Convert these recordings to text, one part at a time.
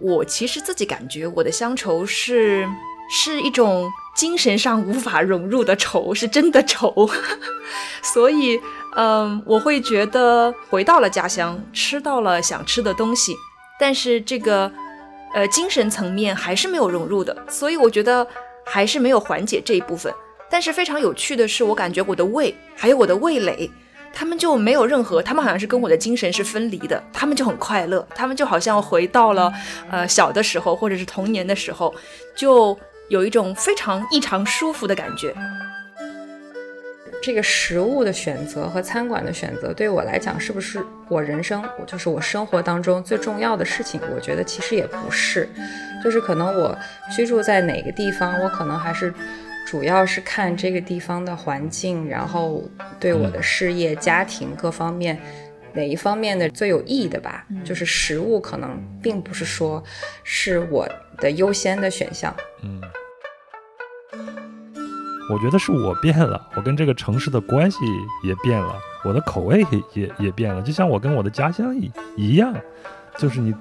我其实自己感觉我的乡愁是是一种精神上无法融入的愁，是真的愁。所以，嗯，我会觉得回到了家乡，吃到了想吃的东西，但是这个呃精神层面还是没有融入的。所以我觉得还是没有缓解这一部分。但是非常有趣的是，我感觉我的胃还有我的味蕾。他们就没有任何，他们好像是跟我的精神是分离的，他们就很快乐，他们就好像回到了呃小的时候或者是童年的时候，就有一种非常异常舒服的感觉。这个食物的选择和餐馆的选择对我来讲是不是我人生，我就是我生活当中最重要的事情？我觉得其实也不是，就是可能我居住在哪个地方，我可能还是。主要是看这个地方的环境，然后对我的事业、家庭各方面哪一方面的最有意义的吧。就是食物可能并不是说是我的优先的选项。嗯，我觉得是我变了，我跟这个城市的关系也变了，我的口味也也变了。就像我跟我的家乡一一样，就是你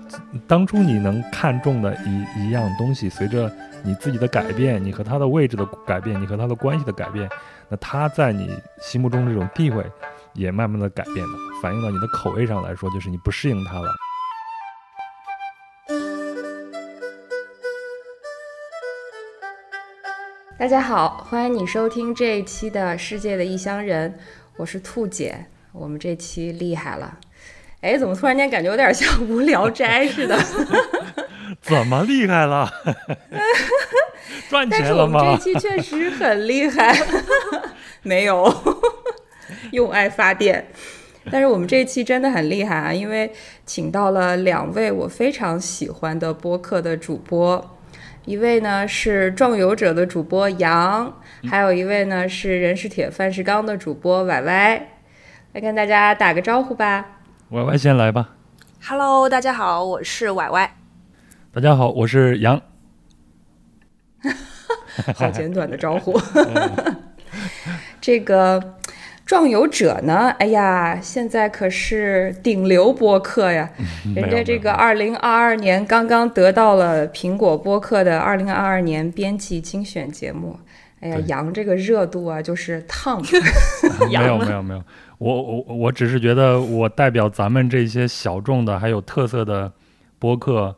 当初你能看中的一一样东西，随着。你自己的改变，你和他的位置的改变，你和他的关系的改变，那他在你心目中这种地位也慢慢的改变了，反映到你的口味上来说，就是你不适应他了。大家好，欢迎你收听这一期的《世界的异乡人》，我是兔姐，我们这期厉害了，哎，怎么突然间感觉有点像《无聊斋》似的？怎么厉害了？赚钱了吗？但是我们这期确实很厉害，没有用爱发电。但是我们这一期真的很厉害啊，因为请到了两位我非常喜欢的播客的主播，一位呢是壮游者的主播杨，还有一位呢是人是铁饭是钢的主播歪歪，来跟大家打个招呼吧。歪歪先来吧。Hello，大家好，我是歪歪。大家好，我是杨。好简短的招呼。这个壮游者呢？哎呀，现在可是顶流播客呀！人家这个二零二二年刚刚得到了苹果播客的二零二二年编辑精选节目。哎呀，杨这个热度啊，就是烫。没有没有没有，我我我只是觉得我代表咱们这些小众的还有特色的播客。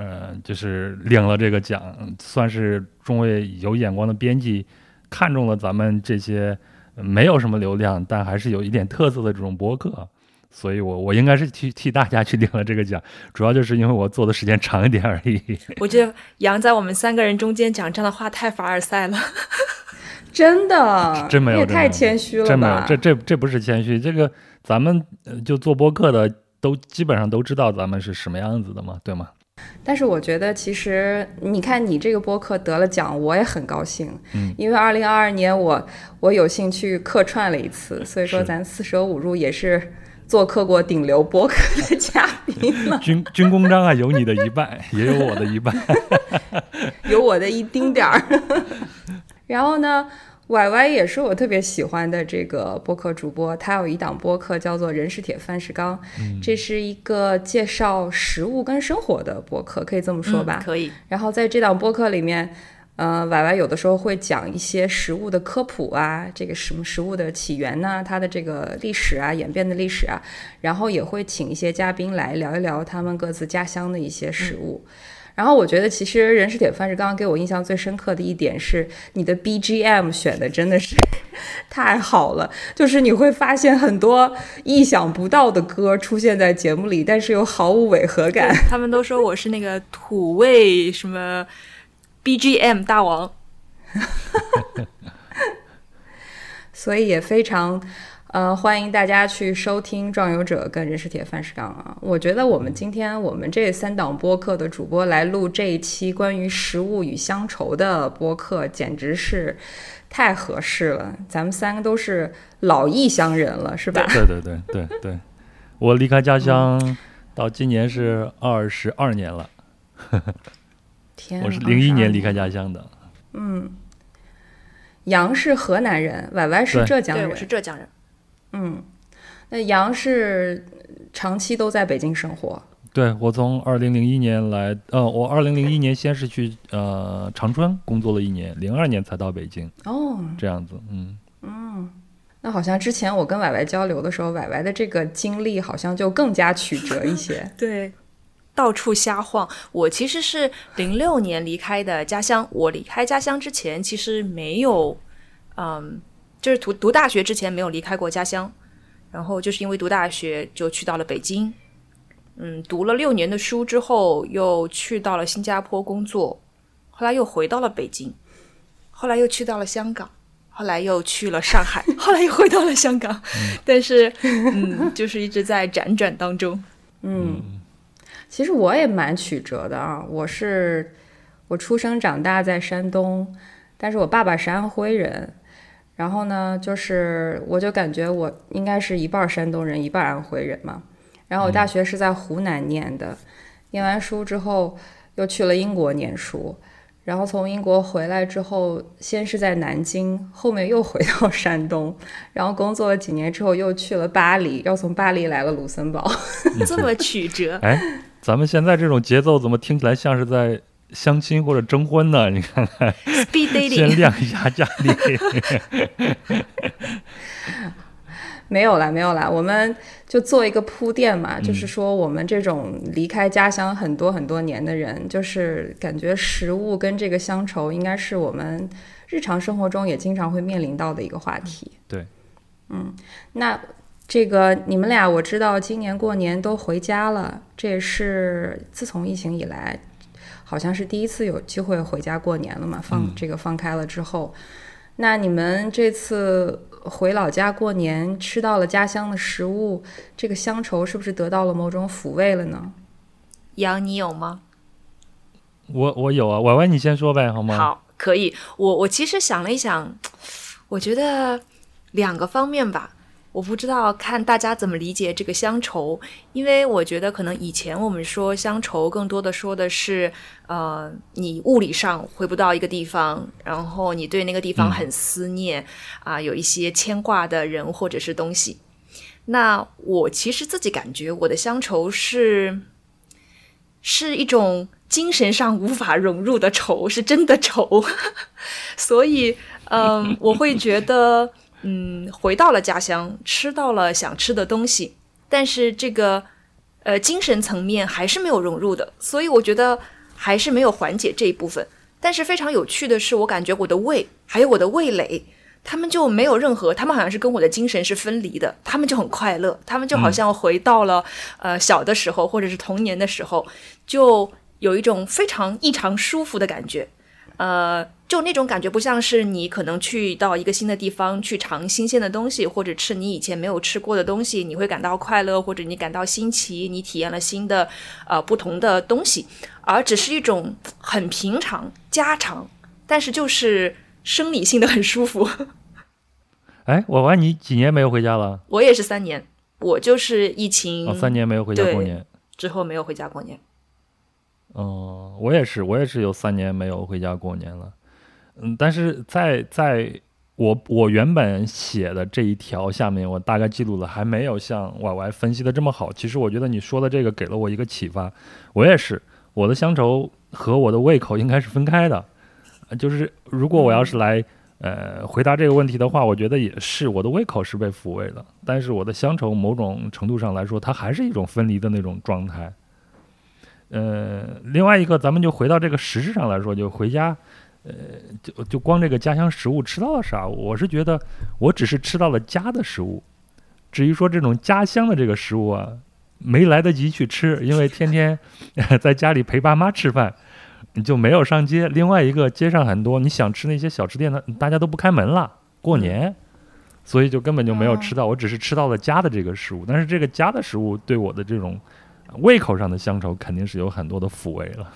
嗯，就是领了这个奖，算是众位有眼光的编辑看中了咱们这些没有什么流量，但还是有一点特色的这种博客，所以我我应该是替替大家去领了这个奖，主要就是因为我做的时间长一点而已。我觉得杨在我们三个人中间讲这样的话太凡尔赛了，真的，真没有，也太谦虚了真没有，这这这不是谦虚，这个咱们就做播客的都基本上都知道咱们是什么样子的嘛，对吗？但是我觉得，其实你看你这个播客得了奖，我也很高兴。嗯，因为二零二二年我我有幸去客串了一次，所以说咱四舍五入也是做客过顶流播客的嘉宾了。军军功章啊，有你的一半，也有我的一半，有我的一丁点儿。然后呢？Y Y 也是我特别喜欢的这个播客主播，他有一档播客叫做《人是铁，饭是钢》，这是一个介绍食物跟生活的播客，可以这么说吧？可以。然后在这档播客里面，呃，Y Y 有的时候会讲一些食物的科普啊，这个什么食物的起源呐，它的这个历史啊，演变的历史啊，然后也会请一些嘉宾来聊一聊他们各自家乡的一些食物。然后我觉得，其实人是铁饭是刚刚给我印象最深刻的一点是，你的 BGM 选的真的是 太好了，就是你会发现很多意想不到的歌出现在节目里，但是又毫无违和感。他们都说我是那个土味什么 BGM 大王，所以也非常。呃，欢迎大家去收听《壮游者》跟《人是铁，饭是钢》啊！我觉得我们今天我们这三档播客的主播来录这一期关于食物与乡愁的播客，简直是太合适了。咱们三个都是老异乡人了，是吧？对对对对对，我离开家乡到今年是二十二年了。天，我是零一年离开家乡的。嗯，杨是河南人，歪歪是浙江人，我是浙江人。嗯，那杨是长期都在北京生活。对我从二零零一年来，呃，我二零零一年先是去呃长春工作了一年，零二年才到北京。哦，这样子，嗯嗯，那好像之前我跟婉婉交流的时候，婉婉的这个经历好像就更加曲折一些。对，到处瞎晃。我其实是零六年离开的家乡，我离开家乡之前其实没有，嗯，就是读读大学之前没有离开过家乡，然后就是因为读大学就去到了北京。嗯，读了六年的书之后，又去到了新加坡工作，后来又回到了北京，后来又去到了香港，后来又去了上海，后来又回到了香港。但是，嗯，就是一直在辗转当中。嗯，其实我也蛮曲折的啊。我是我出生长大在山东，但是我爸爸是安徽人，然后呢，就是我就感觉我应该是一半山东人，一半安徽人嘛。然后我大学是在湖南念的，念完书之后又去了英国念书，然后从英国回来之后，先是在南京，后面又回到山东，然后工作了几年之后又去了巴黎，又从巴黎来了卢森堡，这么曲折。哎，咱们现在这种节奏怎么听起来像是在相亲或者征婚呢？你看看，先亮一下家里。没有啦，没有啦，我们就做一个铺垫嘛，就是说我们这种离开家乡很多很多年的人，就是感觉食物跟这个乡愁应该是我们日常生活中也经常会面临到的一个话题。对，嗯，那这个你们俩我知道今年过年都回家了，这也是自从疫情以来，好像是第一次有机会回家过年了嘛，放这个放开了之后，那你们这次。回老家过年，吃到了家乡的食物，这个乡愁是不是得到了某种抚慰了呢？杨，你有吗？我我有啊，婉婉你先说呗，好吗？好，可以。我我其实想了一想，我觉得两个方面吧。我不知道看大家怎么理解这个乡愁，因为我觉得可能以前我们说乡愁，更多的说的是，呃，你物理上回不到一个地方，然后你对那个地方很思念，啊，有一些牵挂的人或者是东西。那我其实自己感觉我的乡愁是，是一种精神上无法融入的愁，是真的愁，所以，嗯，我会觉得。嗯，回到了家乡，吃到了想吃的东西，但是这个呃精神层面还是没有融入的，所以我觉得还是没有缓解这一部分。但是非常有趣的是，我感觉我的胃还有我的味蕾，他们就没有任何，他们好像是跟我的精神是分离的，他们就很快乐，他们就好像回到了呃小的时候或者是童年的时候，就有一种非常异常舒服的感觉，呃。就那种感觉，不像是你可能去到一个新的地方去尝新鲜的东西，或者吃你以前没有吃过的东西，你会感到快乐，或者你感到新奇，你体验了新的呃不同的东西，而只是一种很平常家常，但是就是生理性的很舒服。哎，我问你几年没有回家了？我也是三年，我就是疫情三年没有回家过年之后没有回家过年。哦，我也是，我也是有三年没有回家过年了。嗯，但是在在我我原本写的这一条下面，我大概记录了，还没有像 Y Y 分析的这么好。其实我觉得你说的这个给了我一个启发。我也是，我的乡愁和我的胃口应该是分开的。就是如果我要是来呃回答这个问题的话，我觉得也是，我的胃口是被抚慰的，但是我的乡愁某种程度上来说，它还是一种分离的那种状态。呃，另外一个，咱们就回到这个实质上来说，就回家。呃，就就光这个家乡食物吃到了啥？我是觉得，我只是吃到了家的食物。至于说这种家乡的这个食物啊，没来得及去吃，因为天天 在家里陪爸妈吃饭，你就没有上街。另外一个，街上很多你想吃那些小吃店的，大家都不开门了，过年，所以就根本就没有吃到。我只是吃到了家的这个食物，但是这个家的食物对我的这种胃口上的乡愁，肯定是有很多的抚慰了。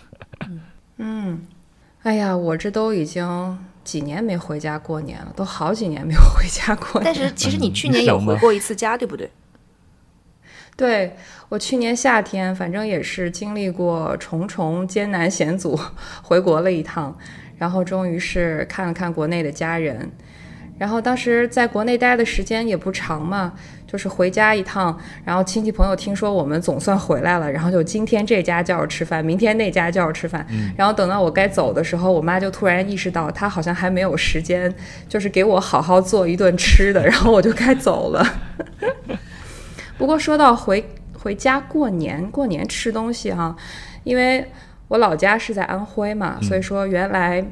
嗯。哎呀，我这都已经几年没回家过年了，都好几年没有回家过年。但是其实你去年有回过一次家，对不对？对我去年夏天，反正也是经历过重重艰难险阻，回国了一趟，然后终于是看了看国内的家人。然后当时在国内待的时间也不长嘛，就是回家一趟，然后亲戚朋友听说我们总算回来了，然后就今天这家叫着吃饭，明天那家叫着吃饭，然后等到我该走的时候，我妈就突然意识到她好像还没有时间，就是给我好好做一顿吃的，然后我就该走了。不过说到回回家过年，过年吃东西哈，因为我老家是在安徽嘛，所以说原来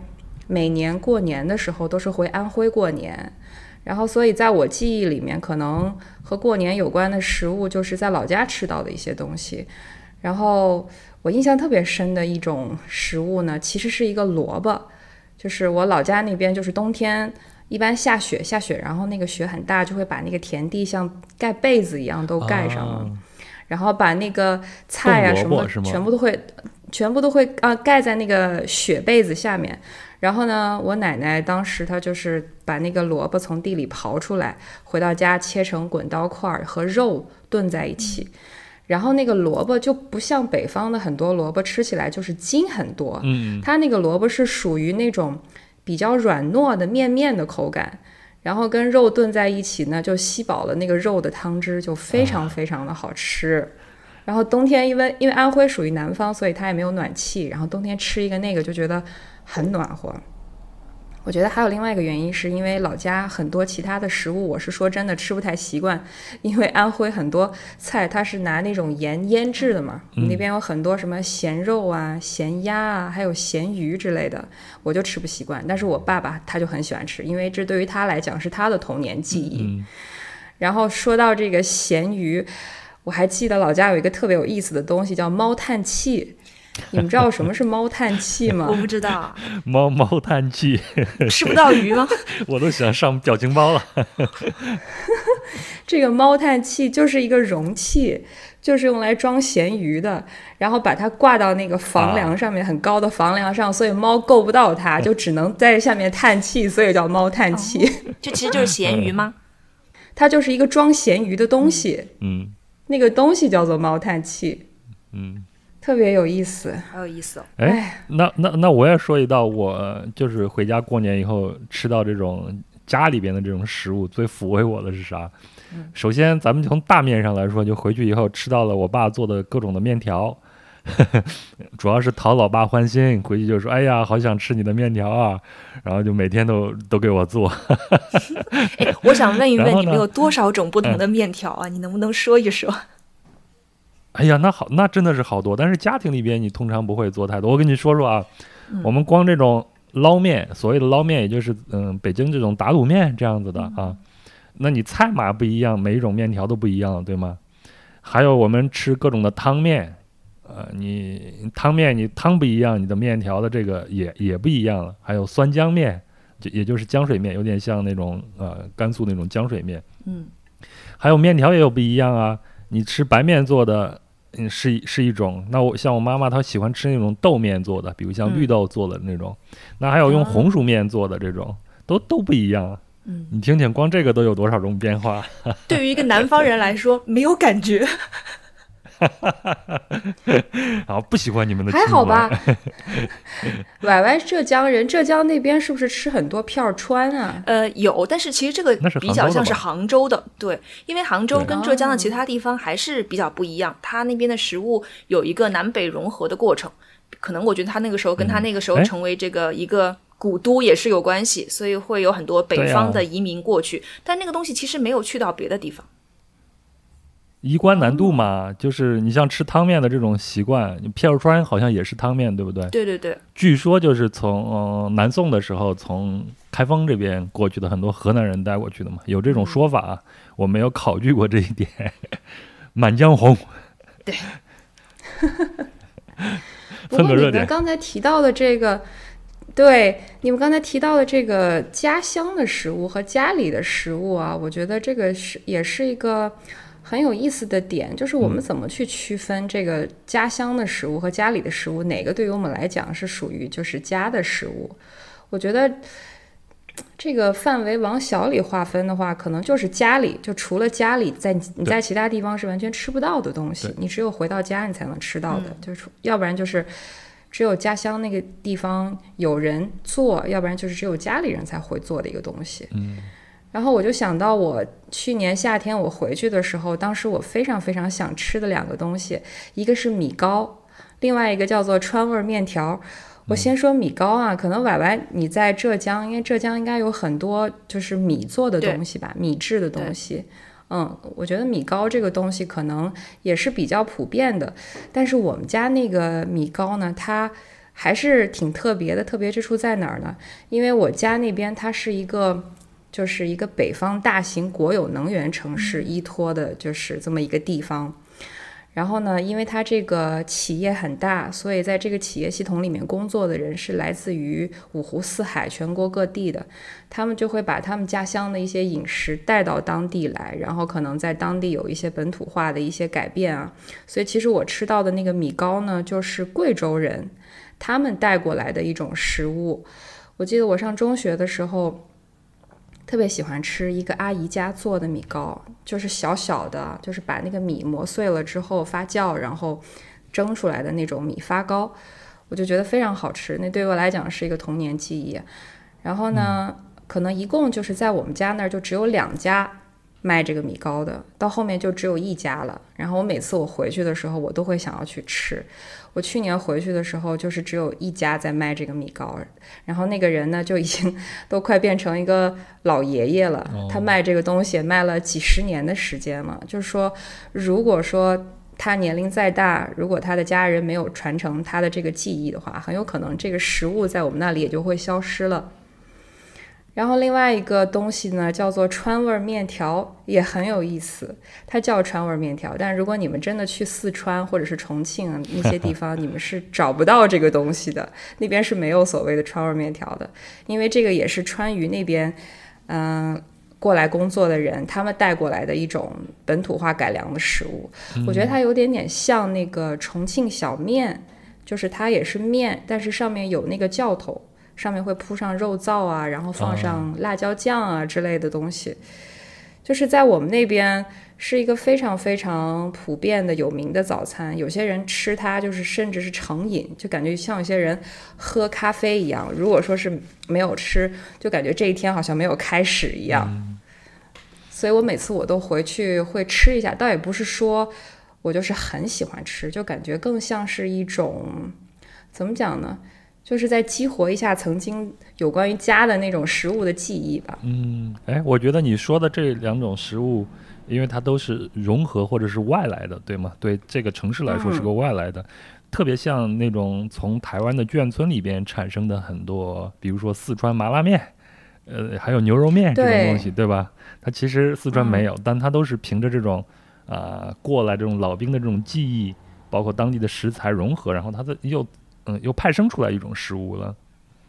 每年过年的时候都是回安徽过年。然后，所以在我记忆里面，可能和过年有关的食物就是在老家吃到的一些东西。然后我印象特别深的一种食物呢，其实是一个萝卜，就是我老家那边就是冬天一般下雪，下雪，然后那个雪很大，就会把那个田地像盖被子一样都盖上了，然后把那个菜啊什么全部都会全部都会啊盖在那个雪被子下面。然后呢，我奶奶当时她就是把那个萝卜从地里刨出来，回到家切成滚刀块儿和肉炖在一起。然后那个萝卜就不像北方的很多萝卜吃起来就是筋很多，嗯，它那个萝卜是属于那种比较软糯的面面的口感，然后跟肉炖在一起呢，就吸饱了那个肉的汤汁，就非常非常的好吃。然后冬天因为因为安徽属于南方，所以它也没有暖气，然后冬天吃一个那个就觉得。很暖和，我觉得还有另外一个原因，是因为老家很多其他的食物，我是说真的吃不太习惯，因为安徽很多菜它是拿那种盐腌制的嘛，那边有很多什么咸肉啊、咸鸭啊，还有咸鱼之类的，我就吃不习惯。但是我爸爸他就很喜欢吃，因为这对于他来讲是他的童年记忆。然后说到这个咸鱼，我还记得老家有一个特别有意思的东西，叫猫叹气。你们知道什么是猫叹气吗？我不知道。猫猫叹气，吃不到鱼吗？我都想上表情包了。这个猫叹气就是一个容器，就是用来装咸鱼的，然后把它挂到那个房梁上面，很高的房梁上，所以猫够不到它，就只能在下面叹气，所以叫猫叹气。这其实就是咸鱼吗？它就是一个装咸鱼的东西。嗯。那个东西叫做猫叹气。嗯。特别有意思，好有意思哦！哎，那那那我也说一道，我就是回家过年以后吃到这种家里边的这种食物，最抚慰我的是啥？首先，咱们从大面上来说，就回去以后吃到了我爸做的各种的面条，主要是讨老爸欢心，回去就说：“哎呀，好想吃你的面条啊！”然后就每天都都给我做。哎，我想问一问，你们有多少种不同的面条啊？你能不能说一说？哎呀，那好，那真的是好多。但是家庭里边，你通常不会做太多。我跟你说说啊，我们光这种捞面，所谓的捞面，也就是嗯，北京这种打卤面这样子的啊。那你菜码不一样，每一种面条都不一样，对吗？还有我们吃各种的汤面，呃，你汤面你汤不一样，你的面条的这个也也不一样了。还有酸浆面，就也就是浆水面，有点像那种呃甘肃那种浆水面。嗯，还有面条也有不一样啊。你吃白面做的，嗯，是是一种。那我像我妈妈，她喜欢吃那种豆面做的，比如像绿豆做的那种。那还有用红薯面做的这种，都都不一样。嗯，你听听，光这个都有多少种变化？对于一个南方人来说，没有感觉。哈哈哈哈好，不喜欢你们的还好吧？歪歪浙江人，浙江那边是不是吃很多片儿川啊？呃，有，但是其实这个比较像是杭州的，对，因为杭州跟浙江的其他地方还是比较不一样，它那边的食物有一个南北融合的过程，可能我觉得他那个时候跟他那个时候成为这个一个古都也是有关系，所以会有很多北方的移民过去，但那个东西其实没有去到别的地方。衣冠难度嘛，就是你像吃汤面的这种习惯，片儿川好像也是汤面，对不对？对对对。据说就是从南宋的时候，从开封这边过去的很多河南人带过去的嘛，有这种说法。我没有考据过这一点。满江红。对。不过你们刚才提到的这个，对你们刚才提到的这个家乡的食物和家里的食物啊，我觉得这个是也是一个。很有意思的点就是我们怎么去区分这个家乡的食物和家里的食物，哪个对于我们来讲是属于就是家的食物？我觉得这个范围往小里划分的话，可能就是家里，就除了家里，在你在其他地方是完全吃不到的东西，你只有回到家你才能吃到的，就是要不然就是只有家乡那个地方有人做，要不然就是只有家里人才会做的一个东西。嗯。然后我就想到我去年夏天我回去的时候，当时我非常非常想吃的两个东西，一个是米糕，另外一个叫做川味面条。我先说米糕啊，可能歪歪你在浙江，因为浙江应该有很多就是米做的东西吧，米制的东西。嗯，我觉得米糕这个东西可能也是比较普遍的，但是我们家那个米糕呢，它还是挺特别的。特别之处在哪儿呢？因为我家那边它是一个，就是一个北方大型国有能源城市依托的，就是这么一个地方。然后呢，因为它这个企业很大，所以在这个企业系统里面工作的人是来自于五湖四海、全国各地的，他们就会把他们家乡的一些饮食带到当地来，然后可能在当地有一些本土化的一些改变啊。所以其实我吃到的那个米糕呢，就是贵州人他们带过来的一种食物。我记得我上中学的时候。特别喜欢吃一个阿姨家做的米糕，就是小小的，就是把那个米磨碎了之后发酵，然后蒸出来的那种米发糕，我就觉得非常好吃。那对于我来讲是一个童年记忆。然后呢，可能一共就是在我们家那儿就只有两家。卖这个米糕的，到后面就只有一家了。然后我每次我回去的时候，我都会想要去吃。我去年回去的时候，就是只有一家在卖这个米糕，然后那个人呢就已经 都快变成一个老爷爷了。他卖这个东西卖了几十年的时间了。就是说，如果说他年龄再大，如果他的家人没有传承他的这个技艺的话，很有可能这个食物在我们那里也就会消失了。然后另外一个东西呢，叫做川味面条，也很有意思。它叫川味面条，但如果你们真的去四川或者是重庆那些地方，你们是找不到这个东西的。那边是没有所谓的川味面条的，因为这个也是川渝那边，嗯，过来工作的人他们带过来的一种本土化改良的食物。我觉得它有点点像那个重庆小面，就是它也是面，但是上面有那个教头。上面会铺上肉燥啊，然后放上辣椒酱啊之类的东西，就是在我们那边是一个非常非常普遍的有名的早餐。有些人吃它就是甚至是成瘾，就感觉像有些人喝咖啡一样。如果说是没有吃，就感觉这一天好像没有开始一样。所以我每次我都回去会吃一下，倒也不是说我就是很喜欢吃，就感觉更像是一种怎么讲呢？就是在激活一下曾经有关于家的那种食物的记忆吧。嗯，哎，我觉得你说的这两种食物，因为它都是融合或者是外来的，对吗？对这个城市来说是个外来的，特别像那种从台湾的眷村里边产生的很多，比如说四川麻辣面，呃，还有牛肉面这种东西，对吧？它其实四川没有，但它都是凭着这种啊过来这种老兵的这种记忆，包括当地的食材融合，然后它的又。嗯，又派生出来一种食物了，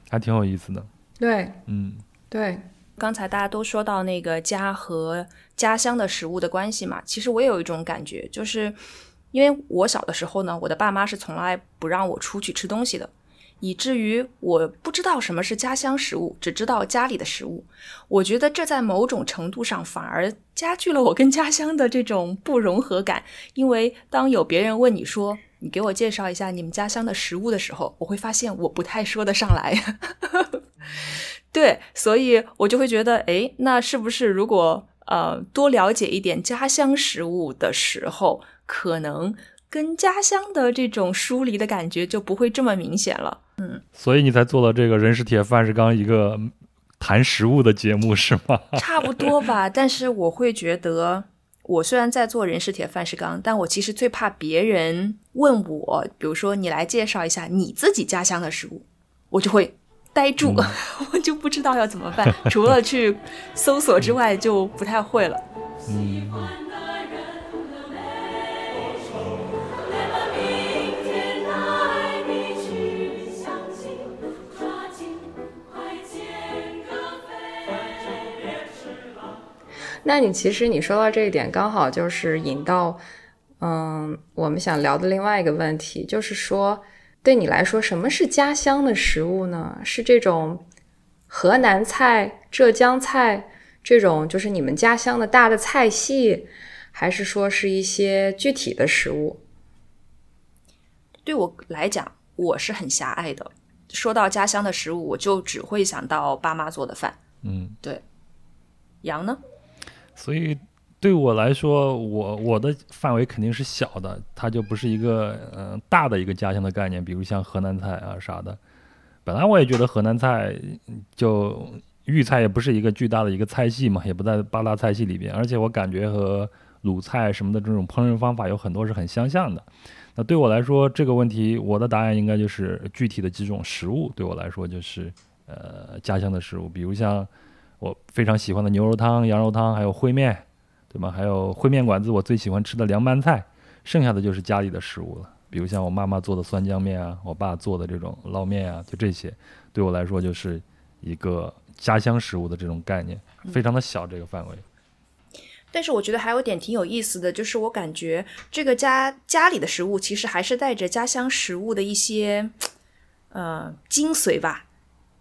还挺有意思的。对，嗯，对。刚才大家都说到那个家和家乡的食物的关系嘛，其实我也有一种感觉，就是因为我小的时候呢，我的爸妈是从来不让我出去吃东西的。以至于我不知道什么是家乡食物，只知道家里的食物。我觉得这在某种程度上反而加剧了我跟家乡的这种不融合感。因为当有别人问你说“你给我介绍一下你们家乡的食物”的时候，我会发现我不太说得上来。对，所以我就会觉得，哎，那是不是如果呃多了解一点家乡食物的时候，可能。跟家乡的这种疏离的感觉就不会这么明显了，嗯，所以你才做了这个人是铁，饭是钢一个谈食物的节目是吗？差不多吧，但是我会觉得，我虽然在做人是铁，饭是钢，但我其实最怕别人问我，比如说你来介绍一下你自己家乡的食物，我就会呆住，我就不知道要怎么办，除了去搜索之外，就不太会了，嗯。那你其实你说到这一点，刚好就是引到，嗯，我们想聊的另外一个问题，就是说，对你来说，什么是家乡的食物呢？是这种河南菜、浙江菜这种，就是你们家乡的大的菜系，还是说是一些具体的食物？对我来讲，我是很狭隘的。说到家乡的食物，我就只会想到爸妈做的饭。嗯，对。羊呢？所以对我来说，我我的范围肯定是小的，它就不是一个嗯、呃大的一个家乡的概念，比如像河南菜啊啥的。本来我也觉得河南菜就豫菜也不是一个巨大的一个菜系嘛，也不在八大菜系里边，而且我感觉和鲁菜什么的这种烹饪方法有很多是很相像的。那对我来说，这个问题我的答案应该就是具体的几种食物，对我来说就是呃家乡的食物，比如像我非常喜欢的牛肉汤、羊肉汤，还有烩面，对吗？还有烩面馆子我最喜欢吃的凉拌菜，剩下的就是家里的食物了，比如像我妈妈做的酸浆面啊，我爸做的这种捞面啊，就这些，对我来说就是一个家乡食物的这种概念，非常的小这个范围。但是我觉得还有点挺有意思的，就是我感觉这个家家里的食物其实还是带着家乡食物的一些呃精髓吧。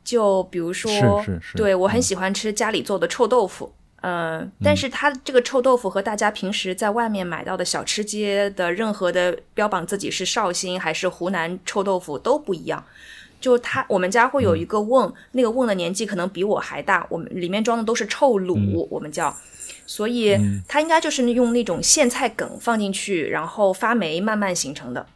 就比如说，是是是对我很嗯喜欢吃家里做的臭豆腐。嗯、但是它这个臭豆腐和大家平时在外面买到的小吃街的任何的标榜自己是绍兴还是湖南臭豆腐都不一样。就它，我们家会有一个瓮，那个瓮的年纪可能比我还大，我们里面装的都是臭卤，我们叫，所以嗯它应该就是用那种苋菜梗放进去，然后发霉慢慢形成的。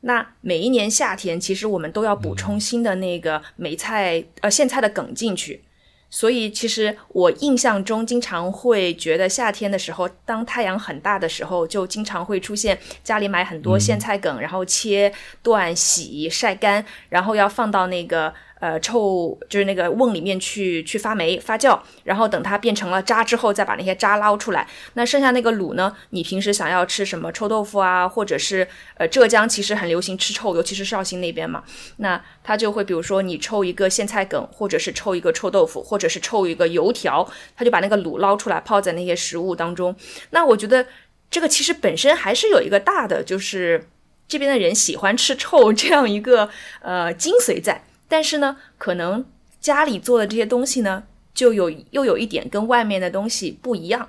那每一年夏天，其实我们都要补充新的那个梅菜呃苋菜的梗进去。所以其实我印象中经常会觉得夏天的时候，当太阳很大的时候，就经常会出现家里买很多苋菜梗，然后切断、洗、晒干，然后要放到那个呃臭就是那个瓮里面去去发霉发酵，然后等它变成了渣之后，再把那些渣捞出来。那剩下那个卤呢，你平时想要吃什么臭豆腐啊，或者是呃浙江其实很流行吃臭，尤其是绍兴那边嘛，那它就会比如说你抽一个苋菜梗，或者是抽一个臭豆腐，或者是抽一个油条，它就把那个卤捞出来泡在那些食物当中。那我觉得这个其实本身还是有一个大的，就是这边的人喜欢吃臭这样一个呃精髓在，但是呢，可能家里做的这些东西呢，就有又有一点跟外面的东西不一样。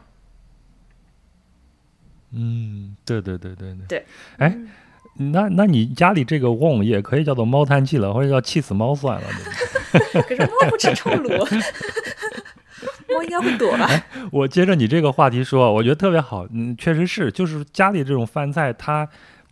嗯，对对对对对。对，哎，那那你家里这个瓮也可以叫做猫叹气了，或者叫气死猫算了，对不对？可是猫不吃臭卤，猫应该会躲吧？我接着你这个话题说，我觉得特别好。嗯，确实是，就是家里这种饭菜，它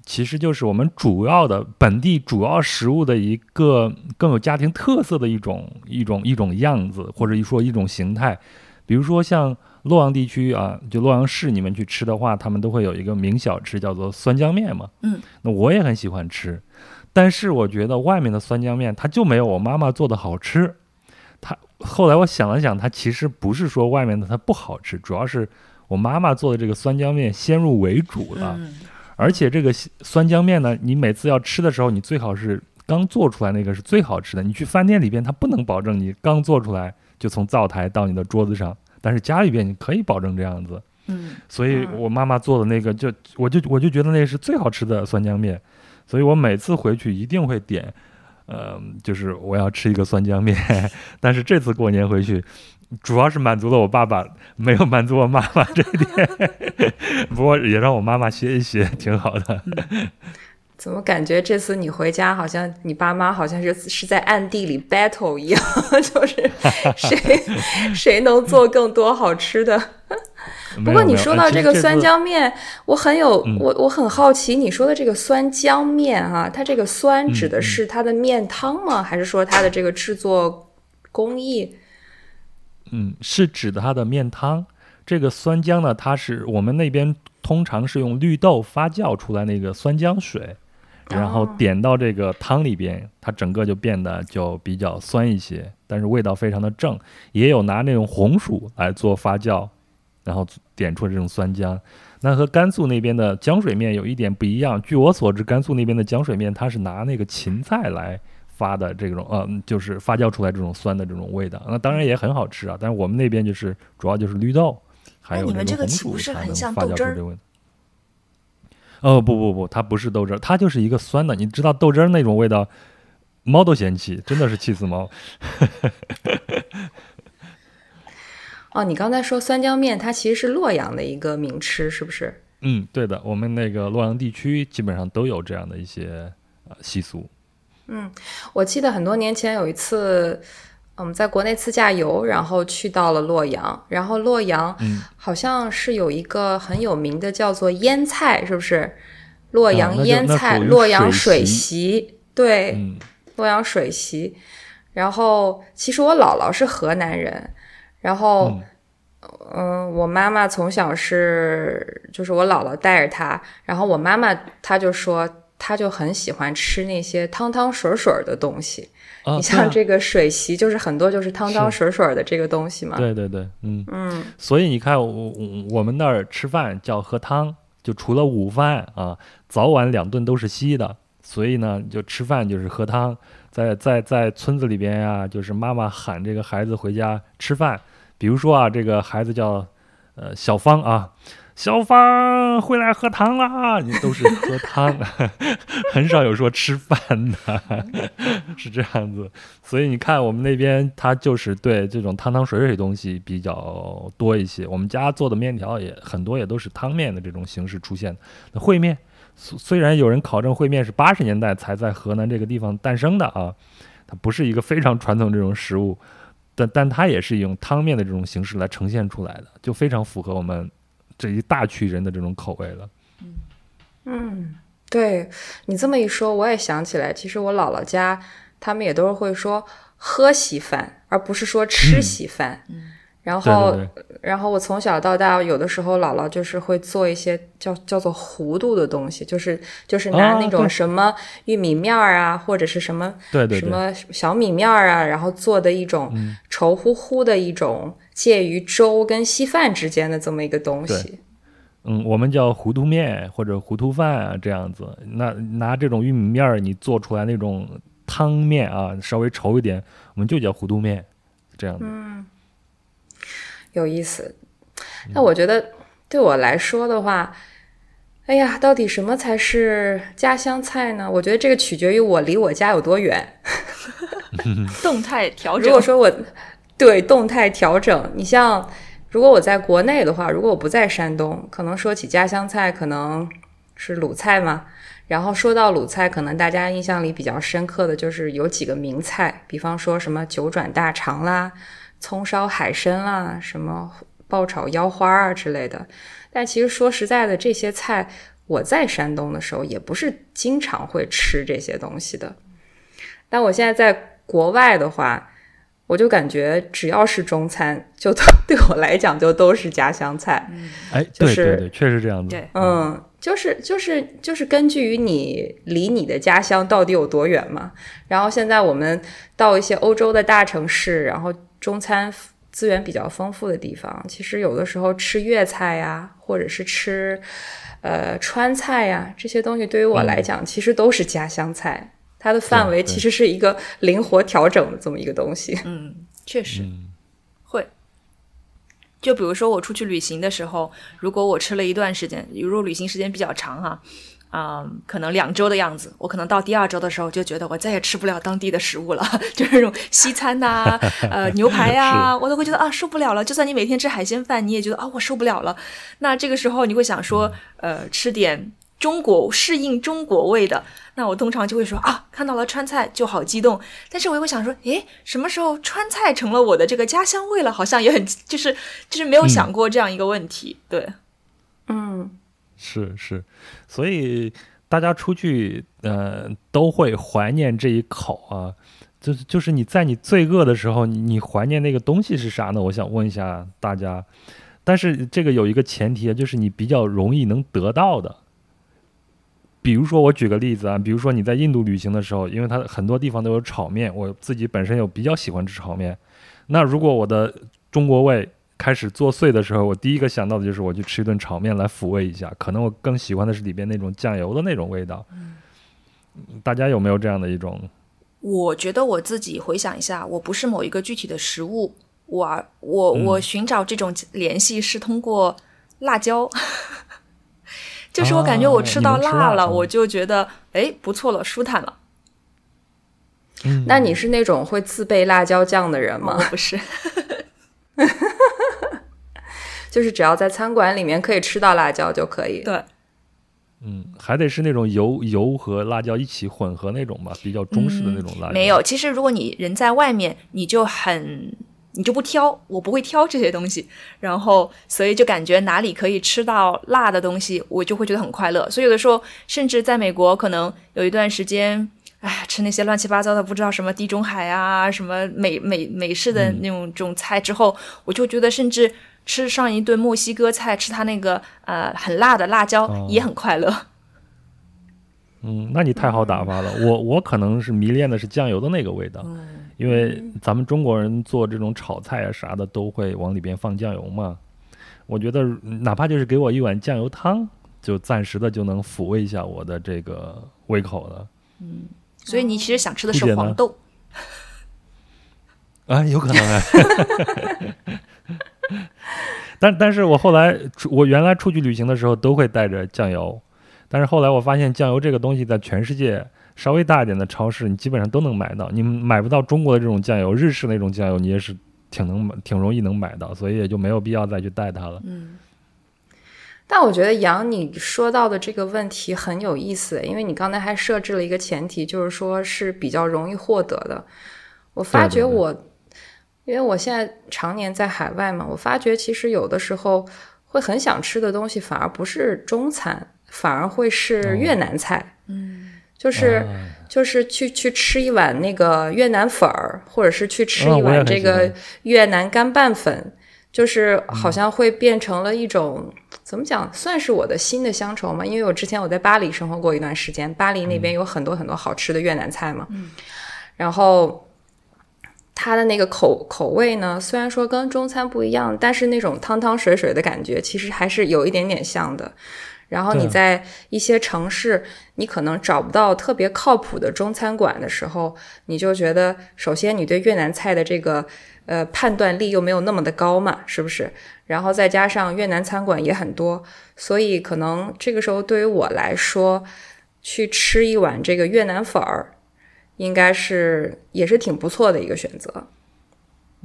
其实就是我们主要的本地主要食物的一个更有家庭特色的一种一种一种样子，或者一说一种形态。比如说像洛阳地区啊，就洛阳市，你们去吃的话，他们都会有一个名小吃叫做酸浆面嘛。嗯，那我也很喜欢吃，但是我觉得外面的酸浆面它就没有我妈妈做的好吃。它后来我想了想，它其实不是说外面的它不好吃，主要是我妈妈做的这个酸浆面先入为主了。嗯而且这个西酸浆面呢，你每次要吃的时候，你最好是刚做出来那个是最好吃的。你去饭店里边，它不能保证你刚做出来就从灶台到你的桌子上，但是家里边你可以保证这样子。嗯所以我妈妈做的那个就，我就我就觉得那是最好吃的酸浆面，所以我每次回去一定会点，呃，就是我要吃一个酸浆面。但是这次过年回去，主要是满足了我爸爸，没有满足我妈妈这一点。不过也让我妈妈歇一歇，挺好的。怎么感觉这次你回家，好像你爸妈好像是是在暗地里 battle 一样，就是谁谁能做更多好吃的？不过你说到这个酸浆面，我很有嗯我我很好奇，你说的这个酸浆面哈、它这个酸指的是它的面汤吗？还是说它的这个制作工艺？嗯，是指的它的面汤。这个酸浆呢，它是我们那边通常是用绿豆发酵出来那个酸浆水，然后点到这个汤里边，它整个就变得就比较酸一些，但是味道非常的正。也有拿那种红薯来做发酵，然后点出这种酸浆。那和甘肃那边的浆水面有一点不一样。据我所知，甘肃那边的浆水面，它是拿那个芹菜来发的这种，呃，就是发酵出来这种酸的这种味道。那当然也很好吃啊，但是我们那边就是主要就是绿豆，还有你们这个岂不是很像豆汁儿。哦不不不，它不是豆汁儿，它就是一个酸的。你知道豆汁儿那种味道，猫都嫌弃，真的是气死猫。哦，你刚才说酸浆面，它其实是洛阳的一个名吃，是不是？嗯，对的，我们那个洛阳地区基本上都有这样的一些呃习俗。我记得很多年前有一次，我们在国内自驾游，然后去到了洛阳，然后洛阳嗯。好像是有一个很有名的叫做腌菜，是不是？洛阳腌菜，洛阳水水席。席，对，嗯。洛阳水席。然后其实我姥姥是河南人，然后嗯。嗯，我妈妈从小是就是我姥姥带着她，然后我妈妈她就说她就很喜欢吃那些汤汤水水的东西。啊，你像这个水席，就是很多就是汤汤水水的这个东西嘛。对对对，嗯，嗯，所以你看，我我我们那儿吃饭叫喝汤，就除了午饭啊，早晚两顿都是稀的，所以呢，就吃饭就是喝汤。在在在村子里边呀、就是妈妈喊这个孩子回家吃饭，比如说啊，这个孩子叫呃小芳啊，小芳回来喝汤啦，你都是喝汤，很少有说吃饭的，是这样子。所以你看，我们那边它就是对这种汤汤水水东西比较多一些。我们家做的面条也很多，也都是汤面的这种形式出现的。那烩面，虽虽然有人考证烩面是八十年代才在河南这个地方诞生的啊，它不是一个非常传统这种食物，但但它也是用汤面的这种形式来呈现出来的，就非常符合我们这一大群人的这种口味了。嗯，对你这么一说，我也想起来，其实我姥姥家他们也都是会说喝稀饭，而不是说吃嗯。稀饭。嗯然后，对对对，然后我从小到大，有的时候姥姥就是会做一些叫叫做糊涂的东西，就是就是拿哦那种什么玉米面儿啊，或者是什么对对对，什么小米面儿啊，然后做的一种嗯。稠乎乎的一种介于粥跟稀饭之间的这么一个东西。嗯，我们叫糊涂面或者糊涂饭啊，这样子。那拿这种玉米面儿，你做出来那种汤面啊，稍微稠一点，我们就叫糊涂面，这样子。嗯有意思。那我觉得对我来说的话，哎呀，到底什么才是家乡菜呢？我觉得这个取决于我离我家有多远。动态调整。如果说我对动态调整，你像如果我在国内的话，如果我不在山东，可能说起家乡菜，可能是鲁菜嘛。然后说到鲁菜，可能大家印象里比较深刻的就是有几个名菜，比方说什么九转大肠啦、葱烧海参啦、什么爆炒腰花啊之类的。但其实说实在的，这些菜我在山东的时候也不是经常会吃这些东西的。但我现在在国外的话，我就感觉只要是中餐，就都 对我来讲就都是家乡菜。哎，就是对对对，确实这样子。对嗯，就是就是就是根据于你离你的家乡到底有多远嘛。然后现在我们到一些欧洲的大城市，然后中餐资源比较丰富的地方，其实有的时候吃粤菜呀，或者是吃呃川菜呀，这些东西对于我来讲，其实都是家乡菜。它的范围其实是一个灵活调整的这么一个东西。嗯，确实嗯会。就比如说我出去旅行的时候，如果我吃了一段时间，如果旅行时间比较长哈、啊、可能两周的样子，我可能到第二周的时候就觉得我再也吃不了当地的食物了，就是那种西餐呐、呃牛排呀、我都会觉得啊受不了了。就算你每天吃海鲜饭，你也觉得啊我受不了了。那这个时候你会想说，呃，吃点中国适应中国味的。那我通常就会说啊，看到了川菜就好激动，但是我也会想说，诶，什么时候川菜成了我的这个家乡味了？好像也很 就是就是没有想过这样一个问题。对，嗯是是，所以大家出去呃都会怀念这一口啊。就是就是你在你最饿的时候，你你怀念那个东西是啥呢？我想问一下大家。但是这个有一个前提啊，就是你比较容易能得到的。比如说，我举个例子啊，比如说你在印度旅行的时候，因为它很多地方都有炒面，我自己本身又比较喜欢吃炒面。那如果我的中国胃开始作祟的时候，我第一个想到的就是我去吃一顿炒面来抚慰一下。可能我更喜欢的是里边那种酱油的那种味道。大家有没有这样的一种？我觉得我自己回想一下，我不是某一个具体的食物，我我我寻找这种联系是通过辣椒。就是我感觉我吃到辣了，辣我就觉得哎不错了，舒坦了。嗯那你是那种会自备辣椒酱的人吗？我不是，就是只要在餐馆里面可以吃到辣椒就可以。对，嗯，还得是那种油油和辣椒一起混合那种吧，比较中式的那种辣椒。没有，其实如果你人在外面，你就很你就不挑，我不会挑这些东西，然后所以就感觉哪里可以吃到辣的东西，我就会觉得很快乐。所以有的时候，甚至在美国，可能有一段时间，哎，吃那些乱七八糟的，不知道什么地中海啊，什么美美美式的那种这种菜之后，我就觉得甚至。吃上一顿墨西哥菜，吃它那个呃很辣的辣椒也很快乐。嗯，那你太好打发了。我我可能是迷恋的是酱油的那个味道，因为咱们中国人做这种炒菜啊啥的都会往里边放酱油嘛。我觉得哪怕就是给我一碗酱油汤，就暂时的就能抚慰一下我的这个胃口了。嗯，所以你其实想吃的是黄豆。啊，有可能啊。但但是我后来我原来出去旅行的时候都会带着酱油，但是后来我发现酱油这个东西在全世界稍微大一点的超市你基本上都能买到，你买不到中国的这种酱油，日式那种酱油你也是挺能挺容易能买到，所以也就没有必要再去带它了。嗯。但我觉得杨你说到的这个问题很有意思，因为你刚才还设置了一个前提，就是说是比较容易获得的。我发觉我。因为我现在常年在海外嘛，我发觉其实有的时候会很想吃的东西，反而不是中餐，反而会是越南菜。嗯，就是就是去去吃一碗那个越南粉儿，或者是去吃一碗这个越南干拌粉，就是好像会变成了一种怎么讲，算是我的新的乡愁嘛。因为我之前我在巴黎生活过一段时间，巴黎那边有很多很多好吃的越南菜嘛。嗯，然后。它的那个口口味呢，虽然说跟中餐不一样，但是那种汤汤水水的感觉，其实还是有一点点像的。然后你在一些城市，你可能找不到特别靠谱的中餐馆的时候，你就觉得，首先你对越南菜的这个呃判断力又没有那么的高嘛，是不是？然后再加上越南餐馆也很多，所以可能这个时候对于我来说，去吃一碗这个越南粉儿。应该是也是挺不错的一个选择。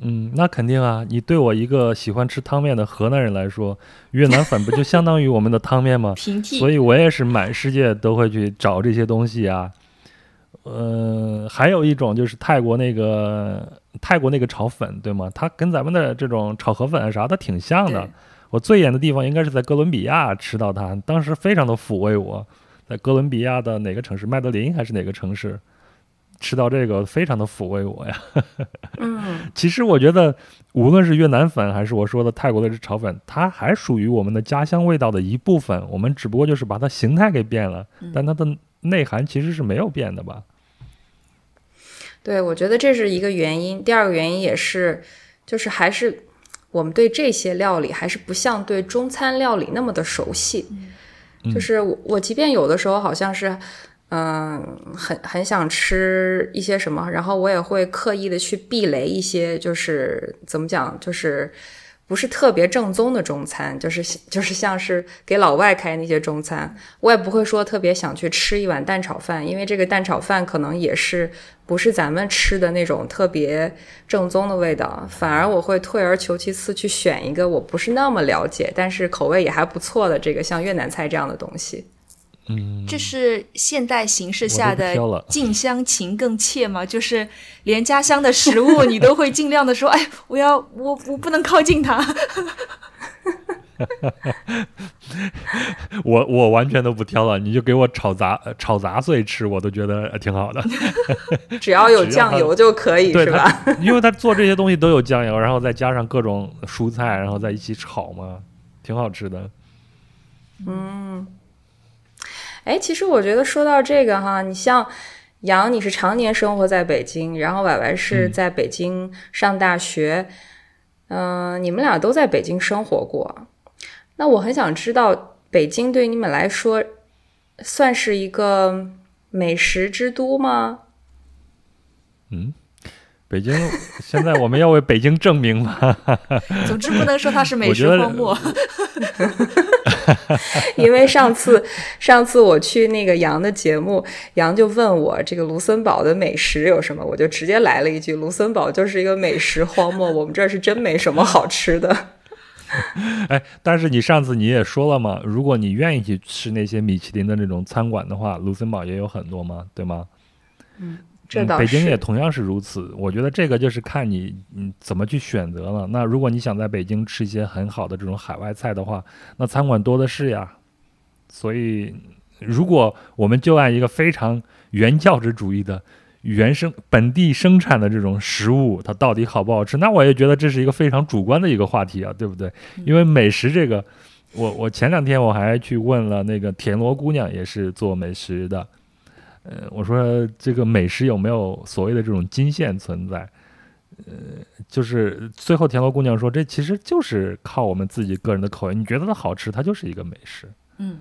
嗯，那肯定啊！你对我一个喜欢吃汤面的河南人来说，越南粉不就相当于我们的汤面吗？平替。所以我也是满世界都会去找这些东西啊。呃，还有一种就是泰国那个泰国那个炒粉，对吗？它跟咱们的这种炒河粉啊啥的挺像的。我最远的地方应该是在哥伦比亚吃到它，当时非常的抚慰我。在哥伦比亚的哪个城市？麦德林还是哪个城市？吃到这个非常的抚慰我呀。嗯，其实我觉得，无论是越南粉还是我说的泰国的炒粉，它还属于我们的家乡味道的一部分。我们只不过就是把它形态给变了，但它的内涵其实是没有变的吧？对，我觉得这是一个原因。第二个原因也是，就是还是我们对这些料理还是不像对中餐料理那么的熟悉。就是我，我即便有的时候好像是。嗯，很很想吃一些什么，然后我也会刻意的去避雷一些，就是怎么讲，就是不是特别正宗的中餐，就是就是像是给老外开那些中餐，我也不会说特别想去吃一碗蛋炒饭，因为这个蛋炒饭可能也是不是咱们吃的那种特别正宗的味道，反而我会退而求其次去选一个我不是那么了解，但是口味也还不错的这个像越南菜这样的东西。嗯，这是现代形势下的近乡情更怯吗？就是连家乡的食物你都会尽量的说，哎，我要我我不能靠近它。我我完全都不挑了，你就给我炒杂炒杂碎吃，我都觉得挺好的。只要有酱油就可以，是吧？因为他做这些东西都有酱油，然后再加上各种蔬菜，然后在一起炒嘛，挺好吃的。嗯。哎，其实我觉得说到这个哈，你像杨，你是常年生活在北京，然后婉婉是在北京上大学，嗯，你们俩都在北京生活过。那我很想知道，北京对你们来说算是一个美食之都吗？嗯。北京，现在我们要为北京证明吗？总之不能说它是美食荒漠。因为上次，上次我去那个杨的节目，杨就问我这个卢森堡的美食有什么，我就直接来了一句：卢森堡就是一个美食荒漠，我们这儿是真没什么好吃的。哎，但是你上次你也说了嘛，如果你愿意去吃那些米其林的那种餐馆的话，卢森堡也有很多嘛，对吗？嗯，这倒北京也同样是如此。我觉得这个就是看你嗯怎么去选择了。那如果你想在北京吃一些很好的这种海外菜的话，那餐馆多的是呀。所以，如果我们就按一个非常原教旨主义的原生本地生产的这种食物，它到底好不好吃？那我也觉得这是一个非常主观的一个话题啊，对不对？因为美食这个，我我前两天我还去问了那个田螺姑娘，也是做美食的。呃，我说这个美食有没有所谓的这种金线存在？呃，就是最后田螺姑娘说，这其实就是靠我们自己个人的口味，你觉得它好吃，它就是一个美食。嗯，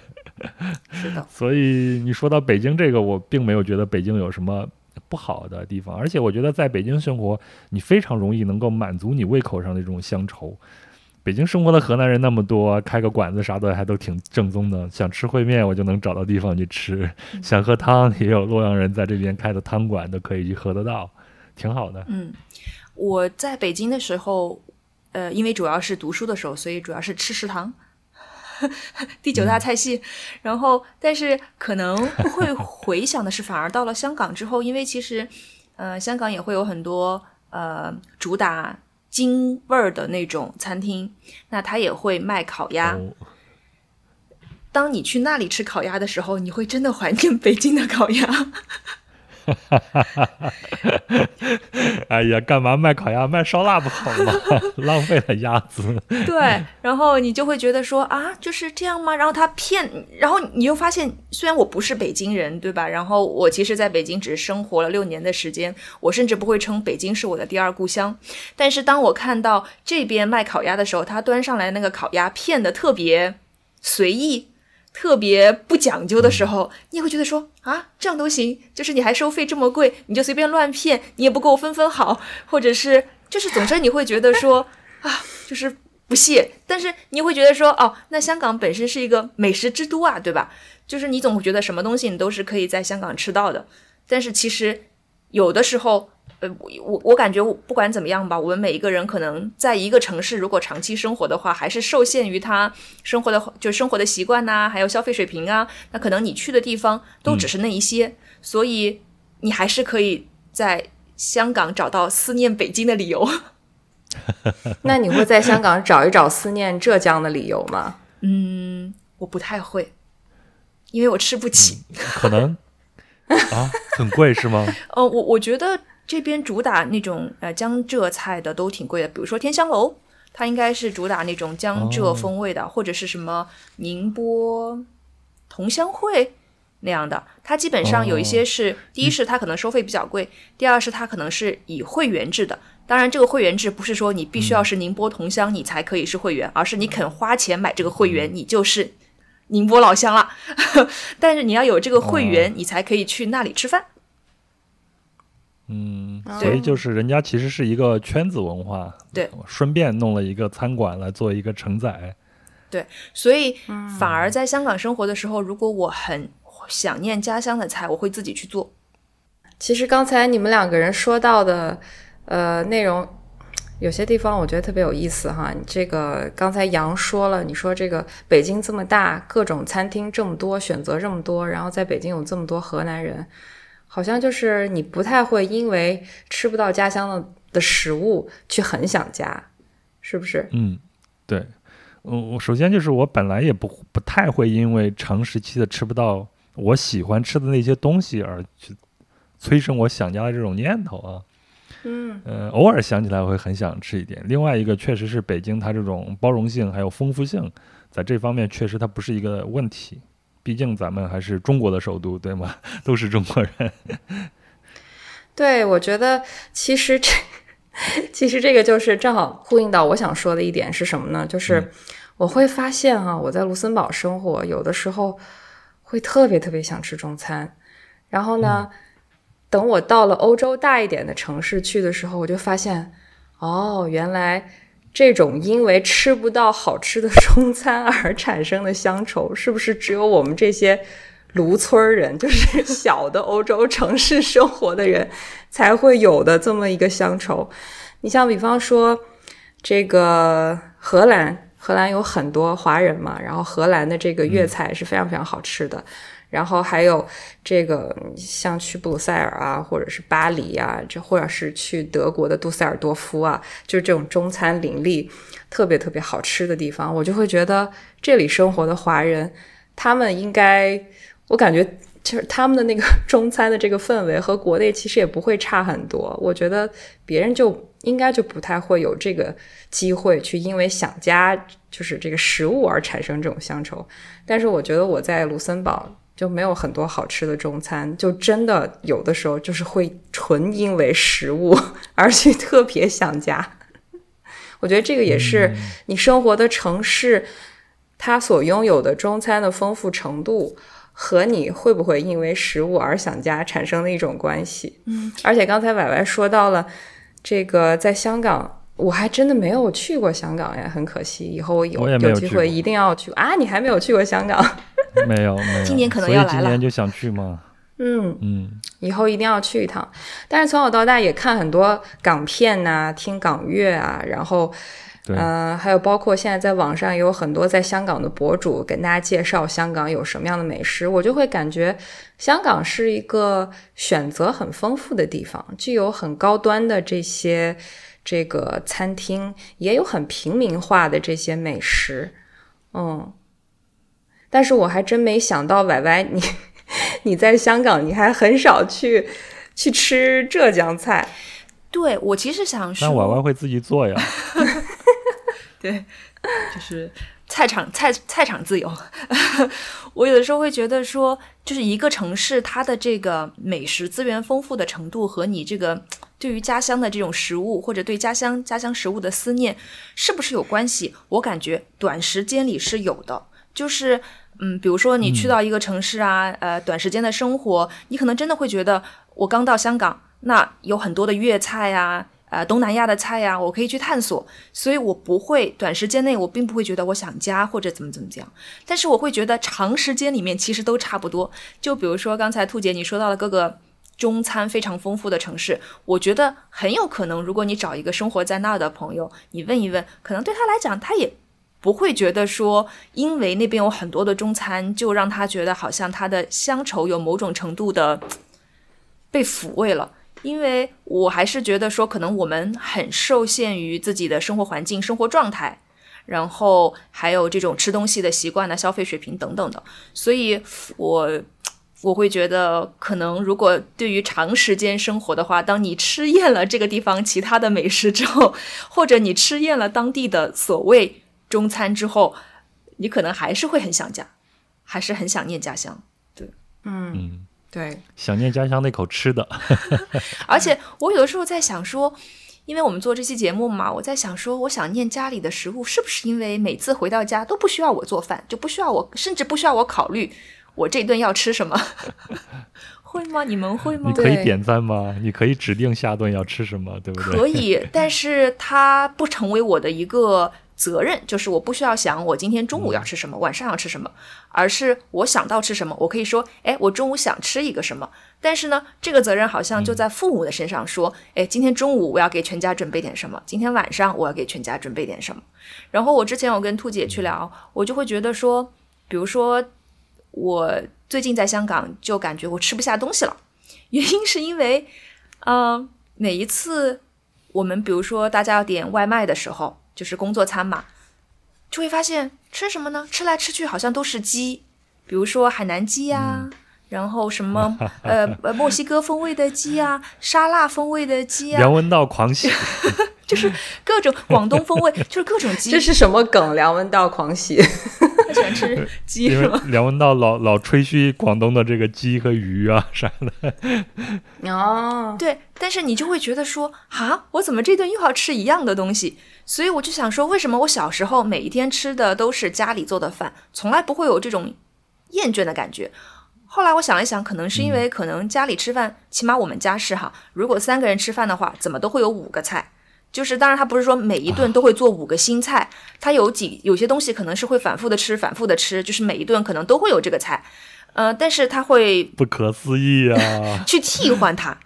是的，所以你说到北京这个，我并没有觉得北京有什么不好的地方，而且我觉得在北京生活，你非常容易能够满足你胃口上的这种乡愁。北京生活的河南人那么多，开个馆子啥的还都挺正宗的。想吃烩面，我就能找到地方去吃；想喝汤，也有洛阳人在这边开的汤馆，都可以去喝得到，挺好的。嗯，我在北京的时候，呃，因为主要是读书的时候，所以主要是吃食堂。第九大菜系，然后但是可能会回想的是，反而到了香港之后，因为其实，呃，香港也会有很多呃主打京味儿的那种餐厅，那他也会卖烤鸭。哦当你去那里吃烤鸭的时候，你会真的怀念北京的烤鸭。哎呀，干嘛卖烤鸭卖烧腊不好吗？浪费了鸭子。对，然后你就会觉得说啊，就是这样吗？然后他骗，然后你又发现，虽然我不是北京人，对吧？然后我其实在北京只生活了六年的时间，我甚至不会称北京是我的第二故乡。但是当我看到这边卖烤鸭的时候，他端上来那个烤鸭片的特别随意。特别不讲究的时候，你也会觉得说啊，这样都行，就是你还收费这么贵，你就随便乱骗，你也不给我分分好，或者是就是总之你会觉得说啊，就是不屑，但是你会觉得说哦，那香港本身是一个美食之都啊，对吧？就是你总会觉得什么东西你都是可以在香港吃到的，但是其实有的时候。呃，我我我感觉我不管怎么样吧，我们每一个人可能在一个城市，如果长期生活的话，还是受限于他生活的就生活的习惯呐、还有消费水平啊。那可能你去的地方都只是那一些，所以你还是可以在香港找到思念北京的理由。那你会在香港找一找思念浙江的理由吗？嗯，我不太会，因为我吃不起。可能 啊，很贵是吗？呃，我我觉得这边主打那种呃江浙菜的都挺贵的，比如说天香楼，它应该是主打那种江浙风味的，或者是什么宁波同乡会那样的。它基本上有一些是，第一是它可能收费比较贵，第二是它可能是以会员制的。当然，这个会员制不是说你必须要是宁波同乡你才可以是会员，而是你肯花钱买这个会员，你就是宁波老乡了。但是你要有这个会员，你才可以去那里吃饭。嗯，所以就是人家其实是一个圈子文化，对，顺便弄了一个餐馆来做一个承载，对，所以反而在香港生活的时候，如果我很想念家乡的菜，我会自己去做。其实刚才你们两个人说到的，呃，内容有些地方我觉得特别有意思哈。你这个刚才杨说了，你说这个北京这么大，各种餐厅这么多，选择这么多，然后在北京有这么多河南人。好像就是你不太会因为吃不到家乡的的食物去很想家，是不是？嗯，对，嗯，我首先就是我本来也不不太会因为长时期的吃不到我喜欢吃的那些东西而去催生我想家的这种念头啊。嗯，呃，偶尔想起来会很想吃一点。另外一个确实是北京它这种包容性还有丰富性，在这方面确实它不是一个问题。毕竟咱们还是中国的首都，对吗？都是中国人。对，我觉得其实这其实这个就是正好呼应到我想说的一点是什么呢？就是我会发现哈、我在卢森堡生活，有的时候会特别特别想吃中餐，然后呢，等我到了欧洲大一点的城市去的时候，我就发现，哦，原来。这种因为吃不到好吃的 中餐而产生的乡愁，是不是只有我们这些卢村人，就是 小的欧洲城市生活的人才会有的这么一个乡愁？你像比方说，这个荷兰，荷兰有很多华人嘛，然后荷兰的这个粤菜是非常非常好吃的。然后还有这个像去布鲁塞尔啊，或者是巴黎啊，这或者是去德国的杜塞尔多夫啊，就是这种中餐林立、特别特别好吃的地方，我就会觉得这里生活的华人，他们应该，我感觉就是他们的那个 中餐的这个氛围和国内其实也不会差很多。我觉得别人就应该就不太会有这个机会去因为想家就是这个食物而产生这种乡愁。但是我觉得我在卢森堡。就没有很多好吃的中餐，就真的有的时候就是会纯因为食物 而去特别想家。我觉得这个也是你生活的城市，它所拥有的中餐的丰富程度和你会不会因为食物而想家产生的一种关系。嗯，而且刚才歪歪说到了这个在香港，我还真的没有去过香港呀，很可惜，以后我有有机会一定要去啊！你还没有去过香港？没有没有，今年可能要来了。今年就想去吗？嗯嗯，以后一定要去一趟。但是从小到大也看很多港片呐，听港乐啊，然后，嗯，还有包括现在在网上也有很多在香港的博主跟大家介绍香港有什么样的美食，我就会感觉香港是一个选择很丰富的地方，具有很高端的这些这个餐厅，也有很平民化的这些美食，嗯。但是我还真没想到，歪歪你 你在香港，你还很少去去吃浙江菜。对我其实想说，那歪歪会自己做呀。对，就是菜场菜菜场自由。我有的时候会觉得说，就是一个城市它的这个美食资源丰富的程度，和你这个对于家乡的这种食物，或者对家乡家乡食物的思念，是不是有关系？我感觉短时间里是有的。就是，嗯，比如说你去到一个城市啊，呃，短时间的生活，你可能真的会觉得，我刚到香港，那有很多的粤菜呀，呃，东南亚的菜呀，我可以去探索，所以我不会短时间内，我并不会觉得我想家或者怎么怎么样，但是我会觉得长时间里面其实都差不多。就比如说刚才兔姐你说到了各个中餐非常丰富的城市，我觉得很有可能，如果你找一个生活在那儿的朋友，你问一问，可能对他来讲，他也。不会觉得说，因为那边有很多的中餐，就让他觉得好像他的乡愁有某种程度的被抚慰了。因为我还是觉得说，可能我们很受限于自己的生活环境、生活状态，然后还有这种吃东西的习惯呢、消费水平等等的。所以，我我会觉得，可能如果对于长时间生活的话，当你吃厌了这个地方其他的美食之后，或者你吃厌了当地的所谓。中餐之后，你可能还是会很想家，还是很想念家乡。对，嗯，对，想念家乡那口吃的。而且我有的时候在想说，因为我们做这期节目嘛，我在想说，我想念家里的食物，是不是因为每次回到家都不需要我做饭，就不需要我，甚至不需要我考虑我这顿要吃什么？会吗？你们会吗？你可以点赞吗？你可以指定下顿要吃什么，对不对？可以，但是它不成为我的一个。责任就是我不需要想我今天中午要吃什么，晚上要吃什么，而是我想到吃什么，我可以说，哎，我中午想吃一个什么。但是呢，这个责任好像就在父母的身上，说，哎，今天中午我要给全家准备点什么，今天晚上我要给全家准备点什么。然后我之前我跟兔姐去聊，我就会觉得说，比如说我最近在香港就感觉我吃不下东西了，原因是因为，嗯，每一次我们比如说大家要点外卖的时候。就是工作餐嘛，就会发现吃什么呢？吃来吃去好像都是鸡，比如说海南鸡呀，然后什么呃呃墨西哥风味的鸡啊，沙拉风味的鸡啊，梁文道狂喜，就是各种广东风味，就是各种鸡。这是什么梗？梁文道狂喜。他喜欢吃鸡是吗？梁文道老老吹嘘广东的这个鸡和鱼啊啥的。哦，对，但是你就会觉得说啊，我怎么这顿又要吃一样的东西？所以我就想说，为什么我小时候每一天吃的都是家里做的饭，从来不会有这种厌倦的感觉？后来我想一想，可能是因为可能家里吃饭，起码我们家是哈，如果三个人吃饭的话，怎么都会有五个菜。就是当然，他不是说每一顿都会做五个新菜，他有几有些东西可能是会反复的吃，反复的吃，就是每一顿可能都会有这个菜，呃，但是他会不可思议啊，去替换它。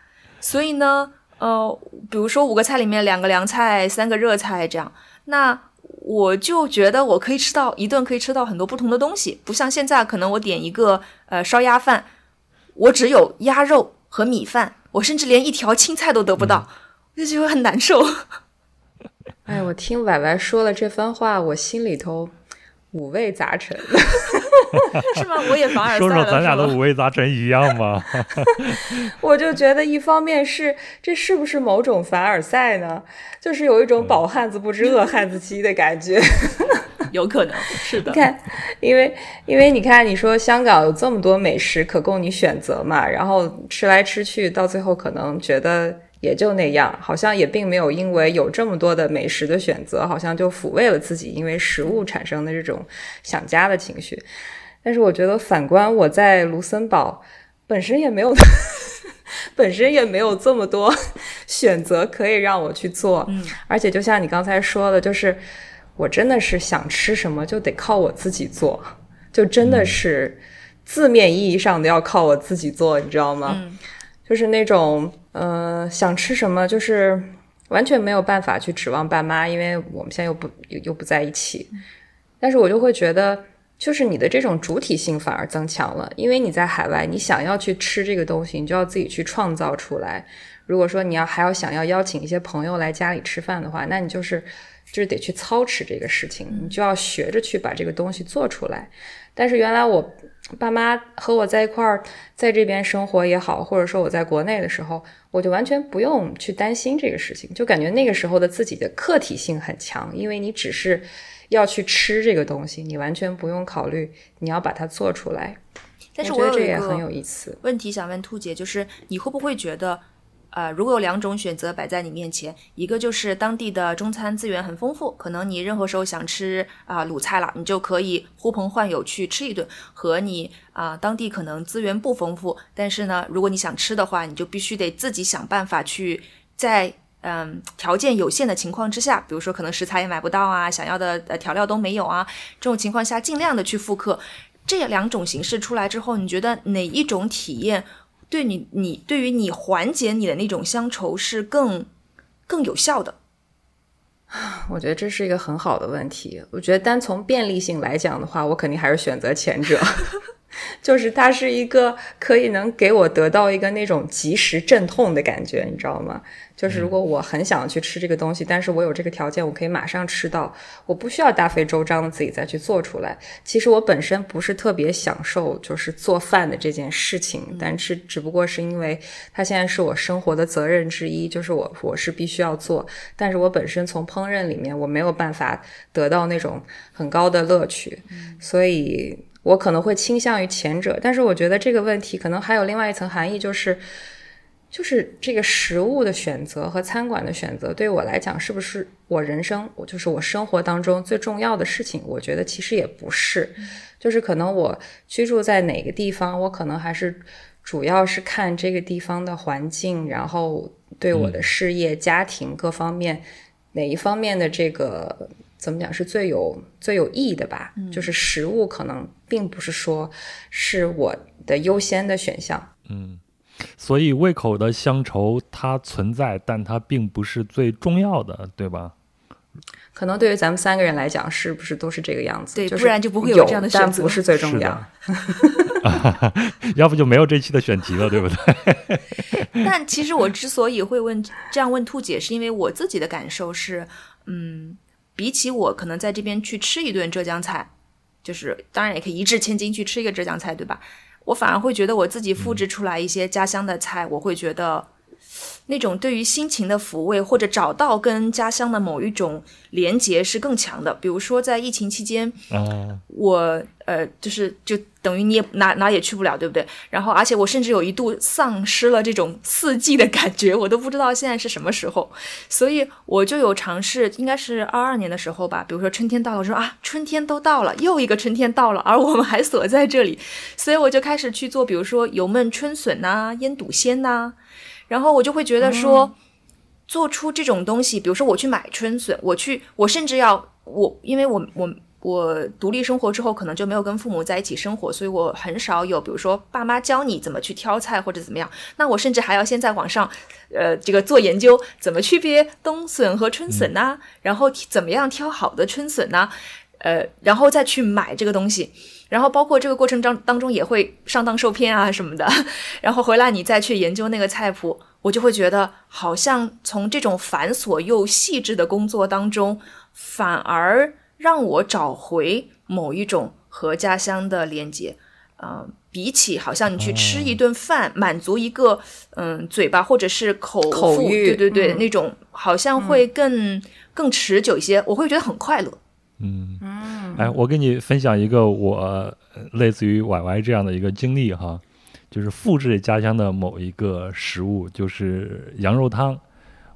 所以呢，呃，比如说五个菜里面两个凉菜，三个热菜这样。那我就觉得我可以吃到一顿可以吃到很多不同的东西，不像现在可能我点一个呃烧鸭饭，我只有鸭肉和米饭，我甚至连一条青菜都得不到，就觉得很难受。哎，我听歪歪说了这番话，我心里头五味杂陈。是吗？我也凡尔赛说说咱俩的五味杂陈一样吗？我就觉得，一方面是这是不是某种凡尔赛呢？就是有一种饱汉子不知饿汉子饥的感觉。有可能是的你。看，因为因为你看，你说香港有这么多美食可供你选择嘛，然后吃来吃去，到最后可能觉得也就那样，好像也并没有因为有这么多的美食的选择，好像就抚慰了自己因为食物产生的这种想家的情绪。但是我觉得反观我在卢森堡，本身也没有。本身也没有这么多选择可以让我去做，嗯而且就像你刚才说的，就是我真的是想吃什么就得靠我自己做，就真的是字面意义上的要靠我自己做，你知道吗？嗯就是那种呃想吃什么，就是完全没有办法去指望爸妈，因为我们现在又不又又不在一起，但是我就会觉得。就是你的这种主体性反而增强了，因为你在海外，你想要去吃这个东西，你就要自己去创造出来。如果说你要还要想要邀请一些朋友来家里吃饭的话，那你就是就是得去操持这个事情，你就要学着去把这个东西做出来。但是原来我爸妈和我在一块儿，在这边生活也好，或者说我在国内的时候，我就完全不用去担心这个事情，就感觉那个时候的自己的客体性很强，因为你只是要去吃这个东西，你完全不用考虑你要把它做出来。但是我觉得我有一个这也很有意思。问题想问兔姐，就是你会不会觉得，呃，如果有两种选择摆在你面前，一个就是当地的中餐资源很丰富，可能你任何时候想吃啊、鲁菜了，你就可以呼朋唤友去吃一顿；和你啊、当地可能资源不丰富，但是呢，如果你想吃的话，你就必须得自己想办法去在。嗯，条件有限的情况之下，比如说可能食材也买不到啊，想要的呃调料都没有啊，这种情况下尽量的去复刻。这两种形式出来之后，你觉得哪一种体验对你你对于你缓解你的那种乡愁是更更有效的？我觉得这是一个很好的问题。我觉得单从便利性来讲的话，我肯定还是选择前者，就是它是一个可以能给我得到一个那种及时镇痛的感觉，你知道吗？就是如果我很想去吃这个东西，但是我有这个条件，我可以马上吃到，我不需要大费周章的自己再去做出来。其实我本身不是特别享受就是做饭的这件事情，但是只不过是因为它现在是我生活的责任之一，就是我我是必须要做，但是我本身从烹饪里面我没有办法得到那种很高的乐趣，所以我可能会倾向于前者。但是我觉得这个问题可能还有另外一层含义，就是。就是这个食物的选择和餐馆的选择，对我来讲，是不是我人生，我就是我生活当中最重要的事情？我觉得其实也不是，就是可能我居住在哪个地方，我可能还是主要是看这个地方的环境，然后对我的事业、家庭各方面哪一方面的这个怎么讲是最有最有意义的吧？就是食物可能并不是说是我的优先的选项。嗯，所以胃口的乡愁它存在，但它并不是最重要的，对吧？可能对于咱们三个人来讲，是不是都是这个样子？对就是不然就不会有有这样的选择但不是最重是要的。要不就没有这期的选题了，对不对？但其实我之所以会问这样问兔姐，是因为我自己的感受是，嗯，比起我可能在这边去吃一顿浙江菜，就是当然也可以一掷千金去吃一个浙江菜，对吧？我反而会觉得我自己复制出来一些家乡的菜，我会觉得那种对于心情的抚慰，或者找到跟家乡的某一种连结是更强的。比如说在疫情期间，嗯，我呃，就是就等于你也哪哪也去不了，对不对？然后，而且我甚至有一度丧失了这种四季的感觉，我都不知道现在是什么时候。所以我就有尝试，应该是二二年的时候吧，比如说春天到了，我说啊，春天都到了，又一个春天到了，而我们还锁在这里，所以我就开始去做，比如说油焖春笋呐、腌笃鲜呐、然后我就会觉得说。做出这种东西，比如说我去买春笋，我去，我甚至要我，因为我我我独立生活之后，可能就没有跟父母在一起生活，所以我很少有，比如说爸妈教你怎么去挑菜或者怎么样。那我甚至还要先在网上，呃，这个做研究，怎么区别冬笋和春笋呐，然后怎么样挑好的春笋呐，呃，然后再去买这个东西。然后包括这个过程当当中也会上当受骗啊什么的。然后回来你再去研究那个菜谱，我就会觉得好像从这种繁琐又细致的工作当中，反而。让我找回某一种和家乡的连接，呃，比起好像你去吃一顿饭，满足一个嗯嘴巴或者是口口欲，对对对，那种好像会更更持久一些，我会觉得很快乐。嗯嗯，哎，我给你分享一个我类似于歪歪这样的一个经历哈，就是复制家乡的某一个食物，就是羊肉汤。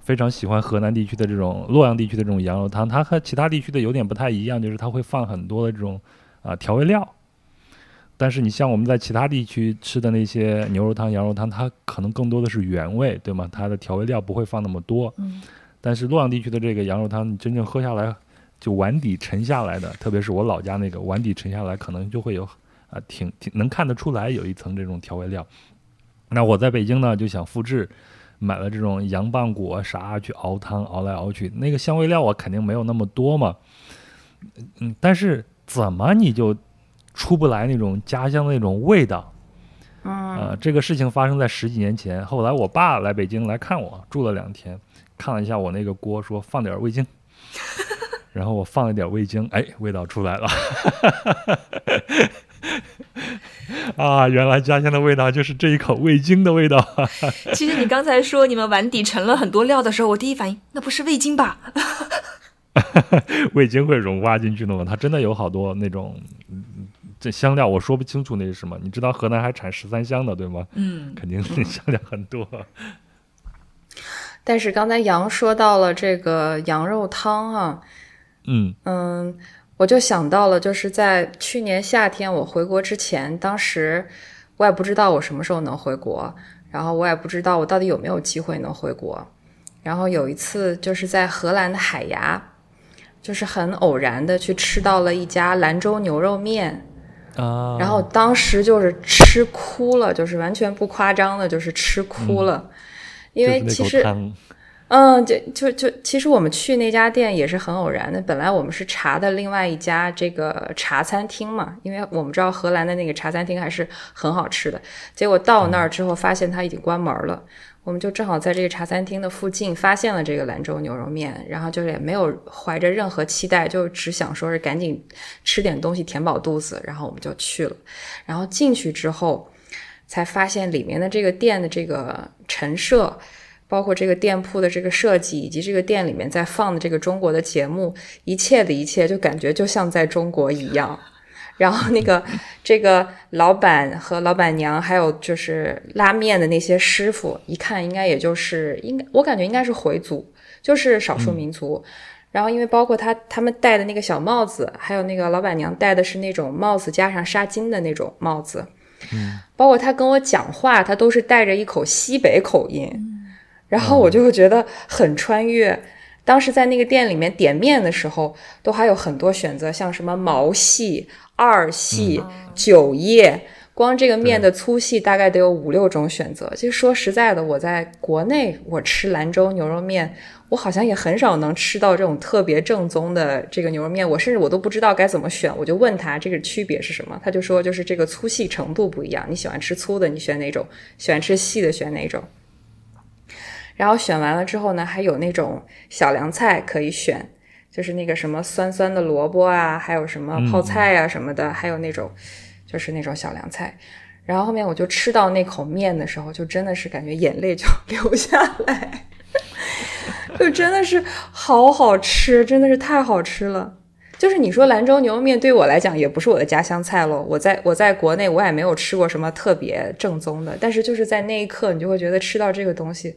非常喜欢河南地区的这种洛阳地区的这种羊肉汤，它和其他地区的有点不太一样，就是它会放很多的这种啊调味料。但是你像我们在其他地区吃的那些牛肉汤、羊肉汤，它可能更多的是原味，对吗？它的调味料不会放那么多。嗯。但是洛阳地区的这个羊肉汤，你真正喝下来，就碗底沉下来的，特别是我老家那个碗底沉下来，可能就会有啊挺挺能看得出来有一层这种调味料。那我在北京呢，就想复制。买了这种羊棒骨啥去熬汤，熬来熬去，那个香味料我肯定没有那么多嘛。嗯，但是怎么你就出不来那种家乡的那种味道？啊，这个事情发生在十几年前。后来我爸来北京来看我，住了两天，看了一下我那个锅，说放点味精。然后我放了点味精，哎，味道出来了。啊，原来家乡的味道就是这一口味精的味道。其实你刚才说你们碗底盛了很多料的时候，我第一反应那不是味精吧？味精会融化进去的吗？它真的有好多那种这香料，我说不清楚那是什么。你知道河南还产十三香的对吗？嗯，肯定是香料很多。但是刚才杨说到了这个羊肉汤哈，嗯嗯。我就想到了，就是在去年夏天我回国之前，当时我也不知道我什么时候能回国，然后我也不知道我到底有没有机会能回国。然后有一次就是在荷兰的海牙，就是很偶然的去吃到了一家兰州牛肉面，啊，然后当时就是吃哭了，就是完全不夸张的，就是吃哭了，因为其实。嗯，就就就，其实我们去那家店也是很偶然的。本来我们是查的另外一家这个茶餐厅嘛，因为我们知道荷兰的那个茶餐厅还是很好吃的。结果到那儿之后，发现它已经关门了。我们就正好在这个茶餐厅的附近发现了这个兰州牛肉面，然后就是也没有怀着任何期待，就只想说是赶紧吃点东西填饱肚子，然后我们就去了。然后进去之后，才发现里面的这个店的这个陈设。包括这个店铺的这个设计，以及这个店里面在放的这个中国的节目，一切的一切就感觉就像在中国一样。然后那个 这个老板和老板娘，还有就是拉面的那些师傅，一看应该也就是应该，我感觉应该是回族，就是少数民族。然后因为包括他他们戴的那个小帽子，还有那个老板娘戴的是那种帽子加上纱巾的那种帽子，嗯，包括他跟我讲话，他都是带着一口西北口音。然后我就会觉得很穿越。当时在那个店里面点面的时候，都还有很多选择，像什么毛细、二细、九叶，光这个面的粗细大概得有五六种选择。其实说实在的，我在国内我吃兰州牛肉面，我好像也很少能吃到这种特别正宗的这个牛肉面。我甚至我都不知道该怎么选，我就问他这个区别是什么，他就说就是这个粗细程度不一样。你喜欢吃粗的，你选哪种？喜欢吃细的，选哪种？然后选完了之后呢，还有那种小凉菜可以选，就是那个什么酸酸的萝卜啊，还有什么泡菜啊什么的，还有那种就是那种小凉菜。然后后面我就吃到那口面的时候，就真的是感觉眼泪就流下来，就真的是好好吃，真的是太好吃了。就是你说兰州牛肉面对我来讲也不是我的家乡菜喽，我在我在国内我也没有吃过什么特别正宗的，但是就是在那一刻，你就会觉得吃到这个东西。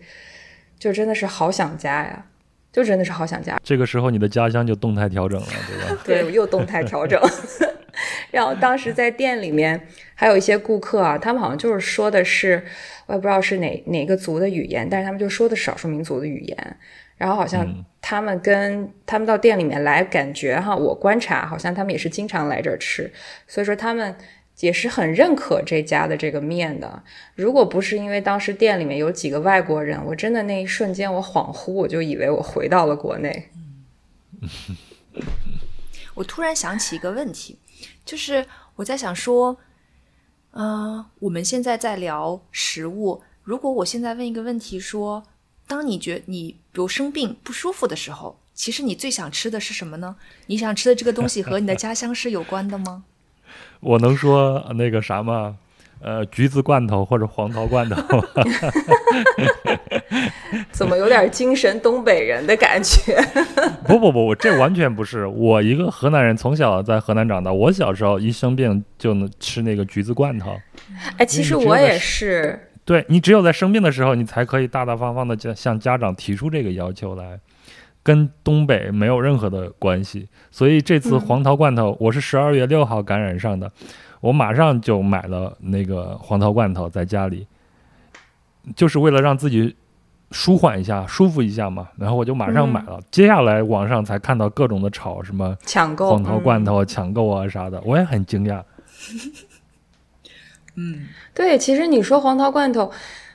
就真的是好想家呀，就真的是好想家。这个时候你的家乡就动态调整了，对吧？对，又动态调整。然后当时在店里面还有一些顾客啊，他们好像就是说的是，我也不知道是哪哪个族的语言，但是他们就说的少数民族的语言。然后好像他们跟他们到店里面来，感觉哈，我观察好像他们也是经常来这儿吃，所以说他们也是很认可这家的这个面的。如果不是因为当时店里面有几个外国人，我真的那一瞬间我恍惚，我就以为我回到了国内。我突然想起一个问题，就是我在想说，呃，我们现在在聊食物，如果我现在问一个问题说。当你觉你比如生病不舒服的时候，其实你最想吃的是什么呢？你想吃的这个东西和你的家乡是有关的吗？我能说那个啥吗？呃，橘子罐头或者黄桃罐头。怎么有点精神东北人的感觉？不 不不，我这完全不是。我一个河南人，从小在河南长大。我小时候一生病就能吃那个橘子罐头。哎，其实我也是。对你只有在生病的时候，你才可以大大方方的向向家长提出这个要求来，跟东北没有任何的关系。所以这次黄桃罐头，我是十二月六号感染上的，我马上就买了那个黄桃罐头在家里，就是为了让自己舒缓一下、舒服一下嘛。然后我就马上买了。接下来网上才看到各种的炒什么抢购黄桃罐头、抢购啊啥的，我也很惊讶。嗯，对，其实你说黄桃罐头，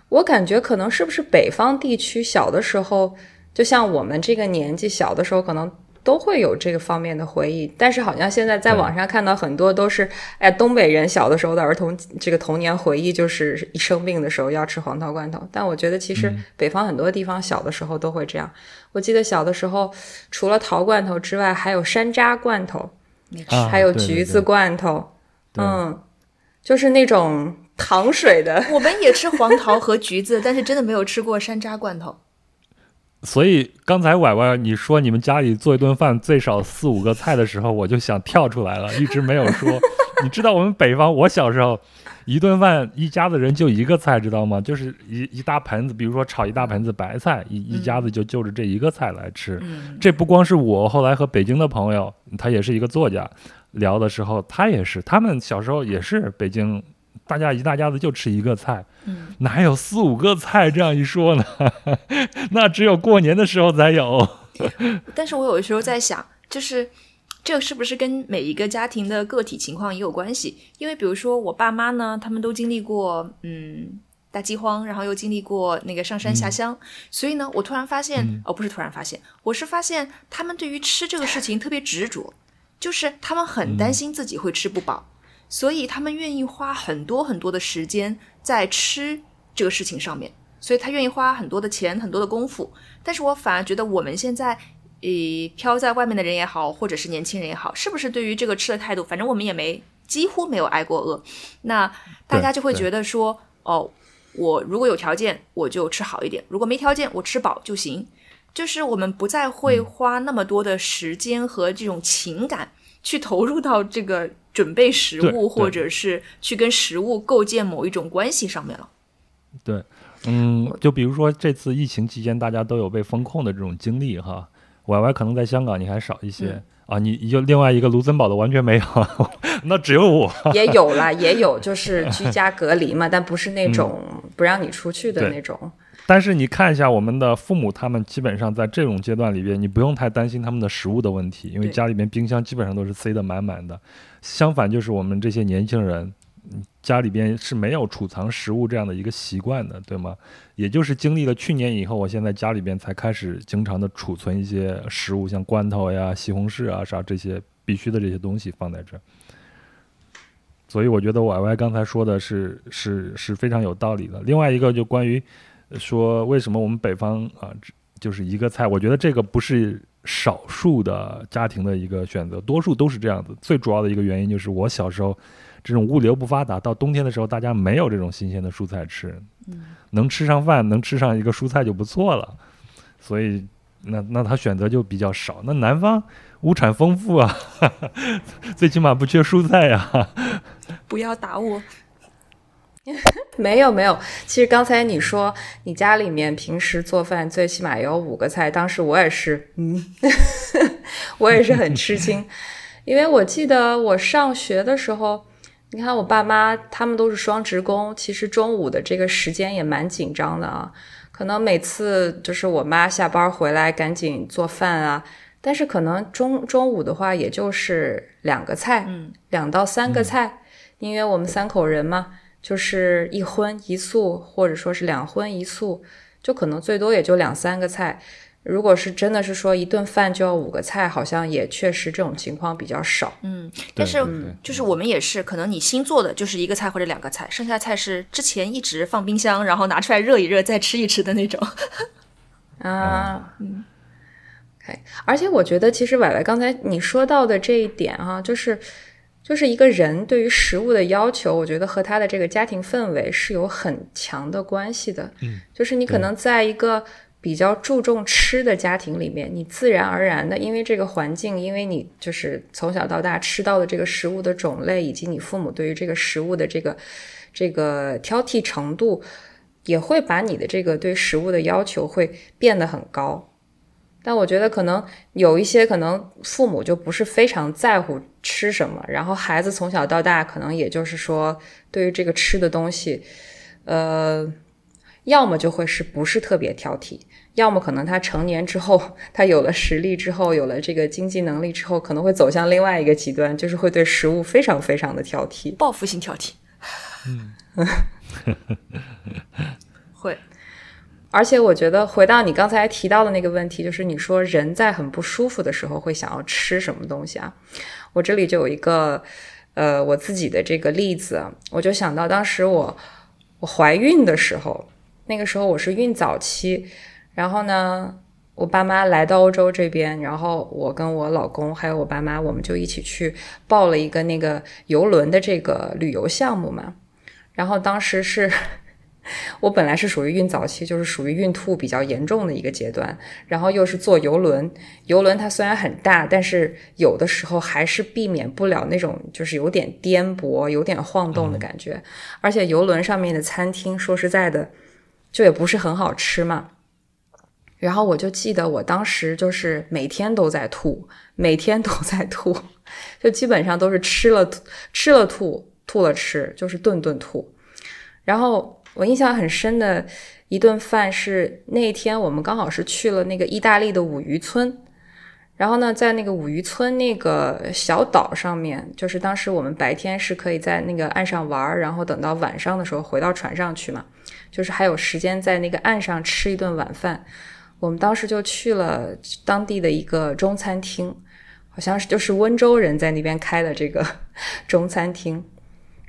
我感觉可能是不是北方地区小的时候，就像我们这个年纪小的时候，可能都会有这个方面的回忆。但是好像现在在网上看到很多都是，哎，东北人小的时候的儿童这个童年回忆，就是一生病的时候要吃黄桃罐头。但我觉得其实北方很多地方小的时候都会这样。我记得小的时候，除了桃罐头之外，还有山楂罐头，还有橘子罐头，嗯。就是那种糖水的，我们也吃黄桃和橘子，但是真的没有吃过山楂罐头。所以刚才歪歪你说你们家里做一顿饭最少四五个菜的时候，我就想跳出来了，一直没有说。你知道我们北方，我小时候一顿饭一家子人就一个菜，知道吗？就是一一大盆子，比如说炒一大盆子白菜，一一家子就就着这一个菜来吃。这不光是我，后来和北京的朋友，他也是一个作家。聊的时候，他也是，他们小时候也是北京，大家一大家子就吃一个菜，哪有四五个菜这样一说呢？那只有过年的时候才有。但是我有的时候在想，就是这是不是跟每一个家庭的个体情况也有关系？因为比如说我爸妈呢，他们都经历过嗯大饥荒，然后又经历过那个上山下乡，所以呢，我突然发现，哦，不是突然发现，我是发现他们对于吃这个事情特别执着。就是他们很担心自己会吃不饱，所以他们愿意花很多很多的时间在吃这个事情上面，所以他愿意花很多的钱、很多的功夫。但是我反而觉得我们现在，呃，飘在外面的人也好，或者是年轻人也好，是不是对于这个吃的态度，反正我们也没几乎没有挨过饿，那大家就会觉得说，哦，我如果有条件，我就吃好一点；如果没条件，我吃饱就行。就是我们不再会花那么多的时间和这种情感去投入到这个准备食物，或者是去跟食物构建某一种关系上面了。对，嗯，就比如说这次疫情期间，大家都有被封控的这种经历哈。Y Y 可能在香港你还少一些啊，你就另外一个卢森堡的完全没有，那只有我也有了，也有就是居家隔离嘛，但不是那种不让你出去的那种。但是你看一下我们的父母，他们基本上在这种阶段里边，你不用太担心他们的食物的问题，因为家里面冰箱基本上都是塞得满满的。相反，就是我们这些年轻人，家里边是没有储藏食物这样的一个习惯的，对吗？也就是经历了去年以后，我现在家里边才开始经常的储存一些食物，像罐头呀、西红柿啊啥这些必须的这些东西放在这。所以我觉得 Y Y 刚才说的是是是非常有道理的。另外一个就关于。说为什么我们北方啊，就是一个菜？我觉得这个不是少数的家庭的一个选择，多数都是这样子。最主要的一个原因就是我小时候这种物流不发达，到冬天的时候大家没有这种新鲜的蔬菜吃，能吃上饭，能吃上一个蔬菜就不错了。所以那那他选择就比较少。那南方物产丰富啊，最起码不缺蔬菜呀。不要打我。没有没有，其实刚才你说你家里面平时做饭最起码也有五个菜，当时我也是，嗯，我也是很吃惊，因为我记得我上学的时候，你看我爸妈他们都是双职工，其实中午的这个时间也蛮紧张的啊。可能每次就是我妈下班回来赶紧做饭啊，但是可能中中午的话也就是两个菜，嗯，两到三个菜，因为我们三口人嘛，就是一荤一素，或者说是两荤一素，就可能最多也就两三个菜。如果是真的是说一顿饭就要五个菜，好像也确实这种情况比较少。嗯，但是就是我们也是，可能你新做的就是一个菜或者两个菜，剩下菜是之前一直放冰箱，然后拿出来热一热再吃一吃的那种。啊，嗯，OK，而且我觉得其实婉婉刚才你说到的这一点哈、就是就是一个人对于食物的要求，我觉得和他的这个家庭氛围是有很强的关系的。嗯，就是你可能在一个比较注重吃的家庭里面，你自然而然的，因为这个环境，因为你就是从小到大吃到的这个食物的种类，以及你父母对于这个食物的这个这个挑剔程度，也会把你的这个对食物的要求会变得很高。但我觉得可能有一些可能父母就不是非常在乎吃什么，然后孩子从小到大可能也就是说对于这个吃的东西，呃，要么就会是不是特别挑剔，要么可能他成年之后，他有了实力之后，有了这个经济能力之后，可能会走向另外一个极端，就是会对食物非常非常的挑剔。报复性挑剔。嗯，会。而且我觉得回到你刚才提到的那个问题，就是你说人在很不舒服的时候会想要吃什么东西啊？我这里就有一个呃我自己的这个例子，我就想到当时我我怀孕的时候，那个时候我是孕早期，然后呢，我爸妈来到欧洲这边，然后我跟我老公还有我爸妈，我们就一起去报了一个那个游轮的这个旅游项目嘛，然后当时是。我本来是属于孕早期，就是属于孕吐比较严重的一个阶段，然后又是坐游轮，游轮它虽然很大，但是有的时候还是避免不了那种就是有点颠簸、有点晃动的感觉，而且游轮上面的餐厅，说实在的，就也不是很好吃嘛。然后我就记得我当时就是每天都在吐，每天都在吐，就基本上都是吃了吃了吐，吐了吃，就是顿顿吐。然后我印象很深的一顿饭是那天我们刚好是去了那个意大利的五渔村，然后呢，在那个五渔村那个小岛上面，就是当时我们白天是可以在那个岸上玩，然后等到晚上的时候回到船上去嘛，就是还有时间在那个岸上吃一顿晚饭。我们当时就去了当地的一个中餐厅，好像是就是温州人在那边开的这个 中餐厅。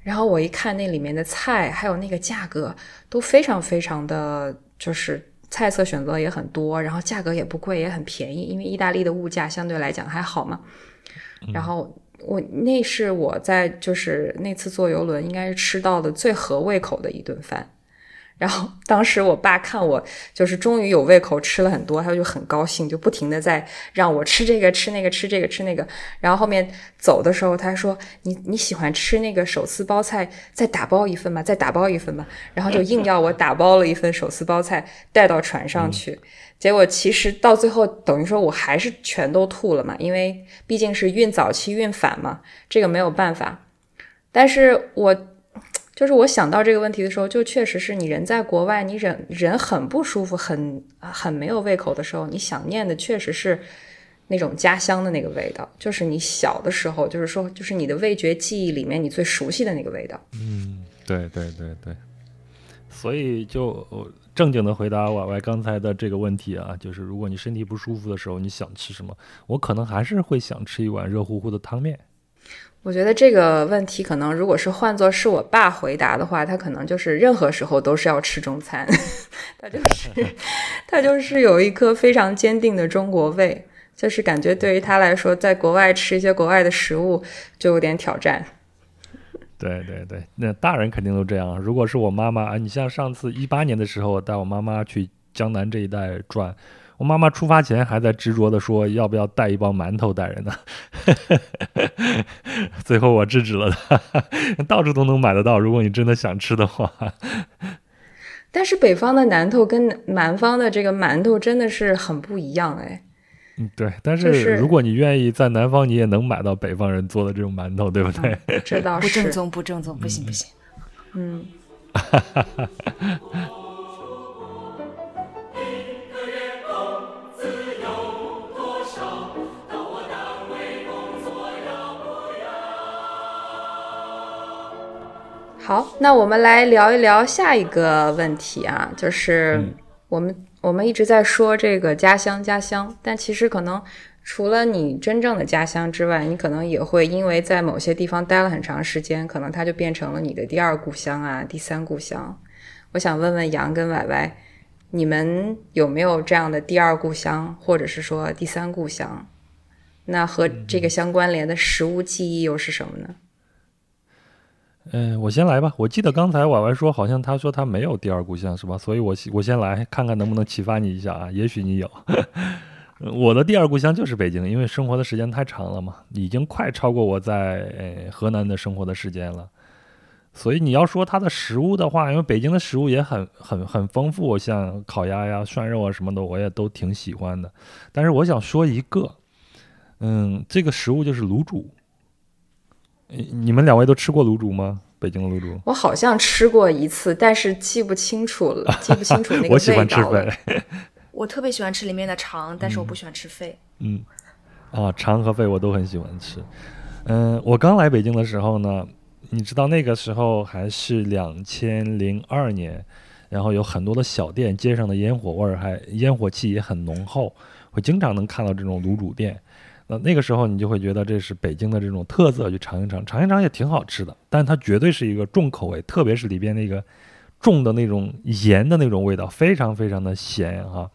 然后我一看那里面的菜，还有那个价格都非常非常的，就是菜色选择也很多，然后价格也不贵，也很便宜，因为意大利的物价相对来讲还好嘛。然后我那是我在就是那次坐游轮应该是吃到的最合胃口的一顿饭。然后当时我爸看我就是终于有胃口吃了很多，他就很高兴，就不停的在让我吃这个吃那个吃这个吃那个。然后后面走的时候，他说：“你你喜欢吃那个手撕包菜，再打包一份吧，再打包一份吧。”然后就硬要我打包了一份手撕包菜带到船上去。结果其实到最后等于说我还是全都吐了嘛，因为毕竟是孕早期孕反嘛，这个没有办法。但是我。就是我想到这个问题的时候，就确实是你人在国外，你人人很不舒服，很很没有胃口的时候，你想念的确实是那种家乡的那个味道，就是你小的时候，就是说，就是你的味觉记忆里面你最熟悉的那个味道。嗯，对对对对，所以就正经的回答婉婉刚才的这个问题啊，就是如果你身体不舒服的时候，你想吃什么？我可能还是会想吃一碗热乎乎的汤面。我觉得这个问题可能，如果是换作是我爸回答的话，他可能就是任何时候都是要吃中餐，他就是他就是有一颗非常坚定的中国胃，就是感觉对于他来说，在国外吃一些国外的食物就有点挑战。对对对，那大人肯定都这样。如果是我妈妈啊，你像上次一八年的时候，我带我妈妈去江南这一带转。我妈妈出发前还在执着的说要不要带一包馒头带人呢，最后我制止了她，到处都能买得到，如果你真的想吃的话。但是北方的馒头跟南方的这个馒头真的是很不一样哎，嗯，对。但是如果你愿意在南方，你也能买到北方人做的这种馒头，对不对？这倒是不正宗，不正宗，不行不行。嗯。好，那我们来聊一聊下一个问题啊，就是我们我们一直在说这个家乡家乡，但其实可能除了你真正的家乡之外，你可能也会因为在某些地方待了很长时间，可能它就变成了你的第二故乡啊，第三故乡。我想问问杨跟歪歪，你们有没有这样的第二故乡，或者是说第三故乡？那和这个相关联的食物记忆又是什么呢？嗯，我先来吧。我记得刚才婉婉说，好像他说他没有第二故乡，是吧？所以，我我先来看看能不能启发你一下啊。也许你有。我的第二故乡就是北京，因为生活的时间太长了嘛，已经快超过我在河南的生活的时间了。所以你要说它的食物的话，因为北京的食物也很很很丰富，像烤鸭呀、涮肉啊什么的，我也都挺喜欢的。但是我想说一个，嗯，这个食物就是卤煮。你们两位都吃过卤煮吗？北京的卤煮，我好像吃过一次，但是记不清楚了，记不清楚那个味道。我喜欢吃肺，我特别喜欢吃里面的肠，但是我不喜欢吃肺。嗯，啊，肠和肺我都很喜欢吃。嗯，我刚来北京的时候呢，你知道那个时候还是两千零二年，然后有很多的小店，街上的烟火味儿还烟火气也很浓厚，会经常能看到这种卤煮店。那那个时候你就会觉得这是北京的这种特色，去尝一尝，尝一尝也挺好吃的。但它绝对是一个重口味，特别是里边那个重的那种盐的那种味道，非常非常的咸哈。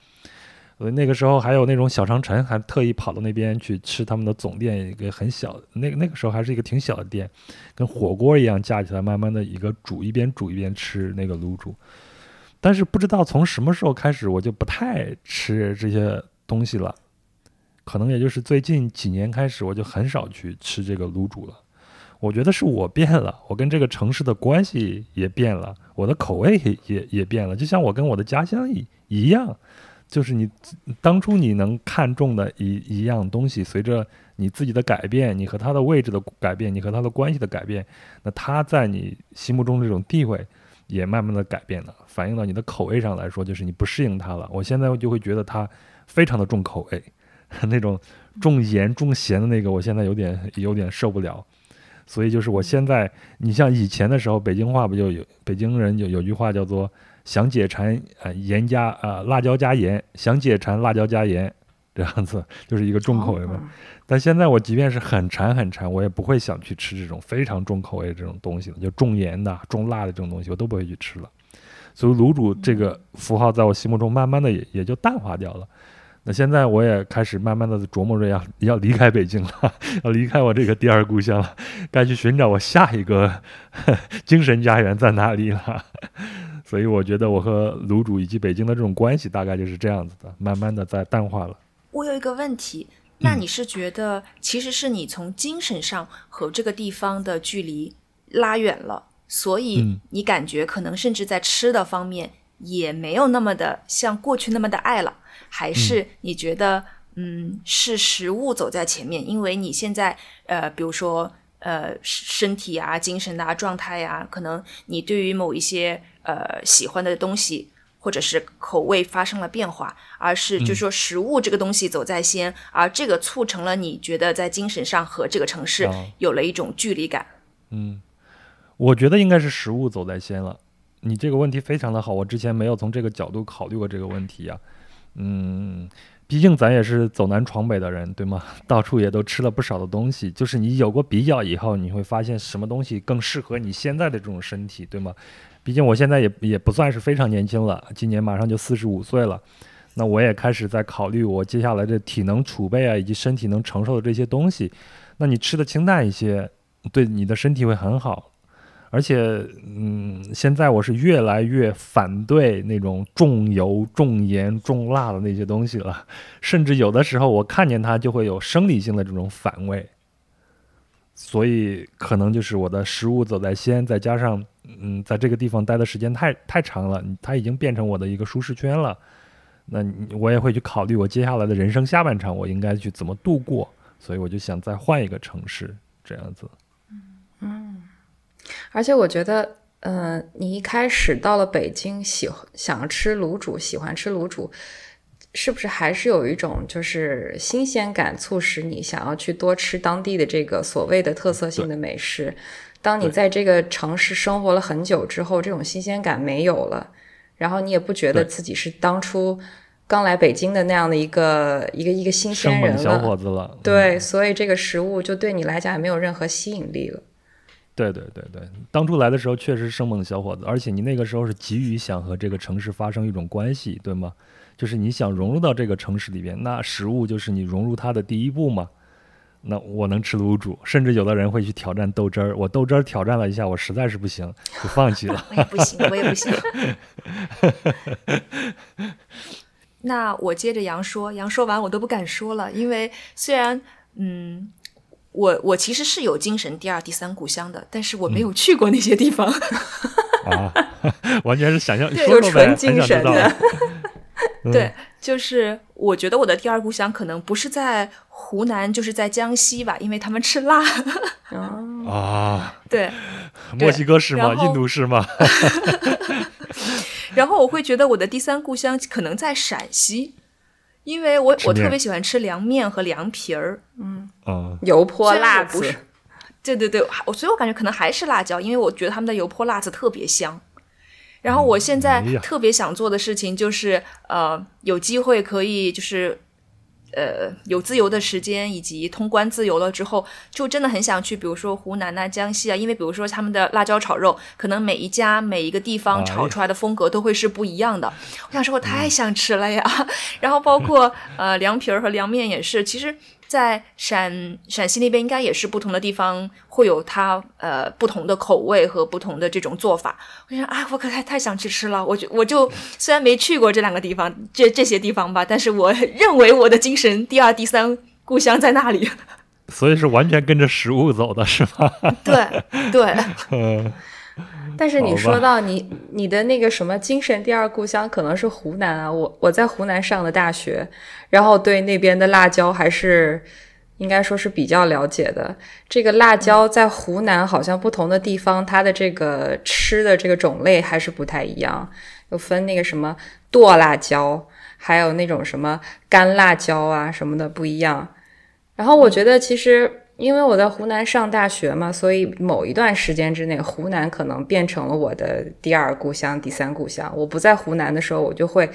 所以那个时候还有那种小长城，还特意跑到那边去吃他们的总店，一个很小，那个那个时候还是一个挺小的店，跟火锅一样架起来，慢慢的一个煮，一边煮一边吃那个卤煮。但是不知道从什么时候开始，我就不太吃这些东西了。可能也就是最近几年开始，我就很少去吃这个卤煮了。我觉得是我变了，我跟这个城市的关系也变了，我的口味也也也变了。就像我跟我的家乡一一样，就是你当初你能看中的一一样东西，随着你自己的改变，你和它的位置的改变，你和它的关系的改变，那它在你心目中这种地位也慢慢的改变了，反映到你的口味上来说，就是你不适应它了。我现在就会觉得它非常的重口味。那种重盐重咸的那个，我现在有点有点受不了，所以就是我现在，你像以前的时候，北京话不就有北京人有有句话叫做“想解馋呃盐加啊辣椒加盐，想解馋辣椒加盐”，这样子就是一个重口味嘛。但现在我即便是很馋很馋，我也不会想去吃这种非常重口味的这种东西了，就重盐的、重辣的这种东西，我都不会去吃了。所以卤煮这个符号在我心目中慢慢的也也就淡化掉了。那现在我也开始慢慢的琢磨着要要离开北京了，要离开我这个第二故乡了，该去寻找我下一个 精神家园在哪里了。所以我觉得我和卤煮以及北京的这种关系大概就是这样子的，慢慢的在淡化了。我有一个问题，那你是觉得其实是你从精神上和这个地方的距离拉远了，所以你感觉可能甚至在吃的方面也没有那么的像过去那么的爱了。还是你觉得，嗯，是食物走在前面？因为你现在，呃，比如说，呃，身体啊、精神啊、状态呀，可能你对于某一些呃喜欢的东西或者是口味发生了变化，而是就是说食物这个东西走在先，而这个促成了你觉得在精神上和这个城市有了一种距离感。嗯，我觉得应该是食物走在先了。你这个问题非常的好，我之前没有从这个角度考虑过这个问题呀。嗯，毕竟咱也是走南闯北的人，对吗？到处也都吃了不少的东西，就是你有过比较以后，你会发现什么东西更适合你现在的这种身体，对吗？毕竟我现在也也不算是非常年轻了，今年马上就四十五岁了，那我也开始在考虑我接下来的体能储备啊，以及身体能承受的这些东西。那你吃的清淡一些，对你的身体会很好。而且，嗯，现在我是越来越反对那种重油、重盐、重辣的那些东西了，甚至有的时候我看见它就会有生理性的这种反胃。所以，可能就是我的食物走在先，再加上，嗯，在这个地方待的时间太太长了，它已经变成我的一个舒适圈了。那我也会去考虑我接下来的人生下半场我应该去怎么度过，所以我就想再换一个城市这样子。嗯，而且我觉得，呃，你一开始到了北京，喜欢想吃卤煮，喜欢吃卤煮，是不是还是有一种就是新鲜感，促使你想要去多吃当地的这个所谓的特色性的美食？当你在这个城市生活了很久之后，这种新鲜感没有了，然后你也不觉得自己是当初刚来北京的那样的一个一个一个新鲜人了，小伙子了。对，所以这个食物就对你来讲也没有任何吸引力了。对对对对，当初来的时候确实生猛的小伙子，而且你那个时候是急于想和这个城市发生一种关系，对吗？就是你想融入到这个城市里边，那食物就是你融入它的第一步嘛。那我能吃卤煮，甚至有的人会去挑战豆汁儿。我豆汁儿挑战了一下，我实在是不行，就放弃了。我也不行，我也不行。那我接着杨说，杨说完我都不敢说了，因为虽然嗯。我我其实是有精神第二、第三故乡的，但是我没有去过那些地方。啊，完全是想象，有纯精神的。对，就是我觉得我的第二故乡可能不是在湖南，就是在江西吧，因为他们吃辣。啊，对，墨西哥是吗？印度是吗？然后我会觉得我的第三故乡可能在陕西。因为我我特别喜欢吃凉面和凉皮儿，嗯油泼辣子，对对对，我所以我感觉可能还是辣椒，因为我觉得他们的油泼辣子特别香。然后我现在特别想做的事情就是，呃，有机会可以就是。呃，有自由的时间以及通关自由了之后，就真的很想去，比如说湖南啊、江西啊，因为比如说他们的辣椒炒肉，可能每一家每一个地方炒出来的风格都会是不一样的。我想说，我太想吃了呀！然后包括呃凉皮儿和凉面也是，其实。在陕陕西那边，应该也是不同的地方会有它呃不同的口味和不同的这种做法。我想，哎，我可太太想去吃了。我就我就虽然没去过这两个地方，这这些地方吧，但是我认为我的精神第二、第三故乡在那里。所以是完全跟着食物走的，是吧？对对。嗯。但是你说到你你的那个什么精神第二故乡可能是湖南啊，我我在湖南上的大学，然后对那边的辣椒还是应该说是比较了解的。这个辣椒在湖南好像不同的地方它的这个吃的这个种类还是不太一样，有分那个什么剁辣椒，还有那种什么干辣椒啊什么的不一样。然后我觉得其实。因为我在湖南上大学嘛，所以某一段时间之内，湖南可能变成了我的第二故乡、第三故乡。我不在湖南的时候，我就会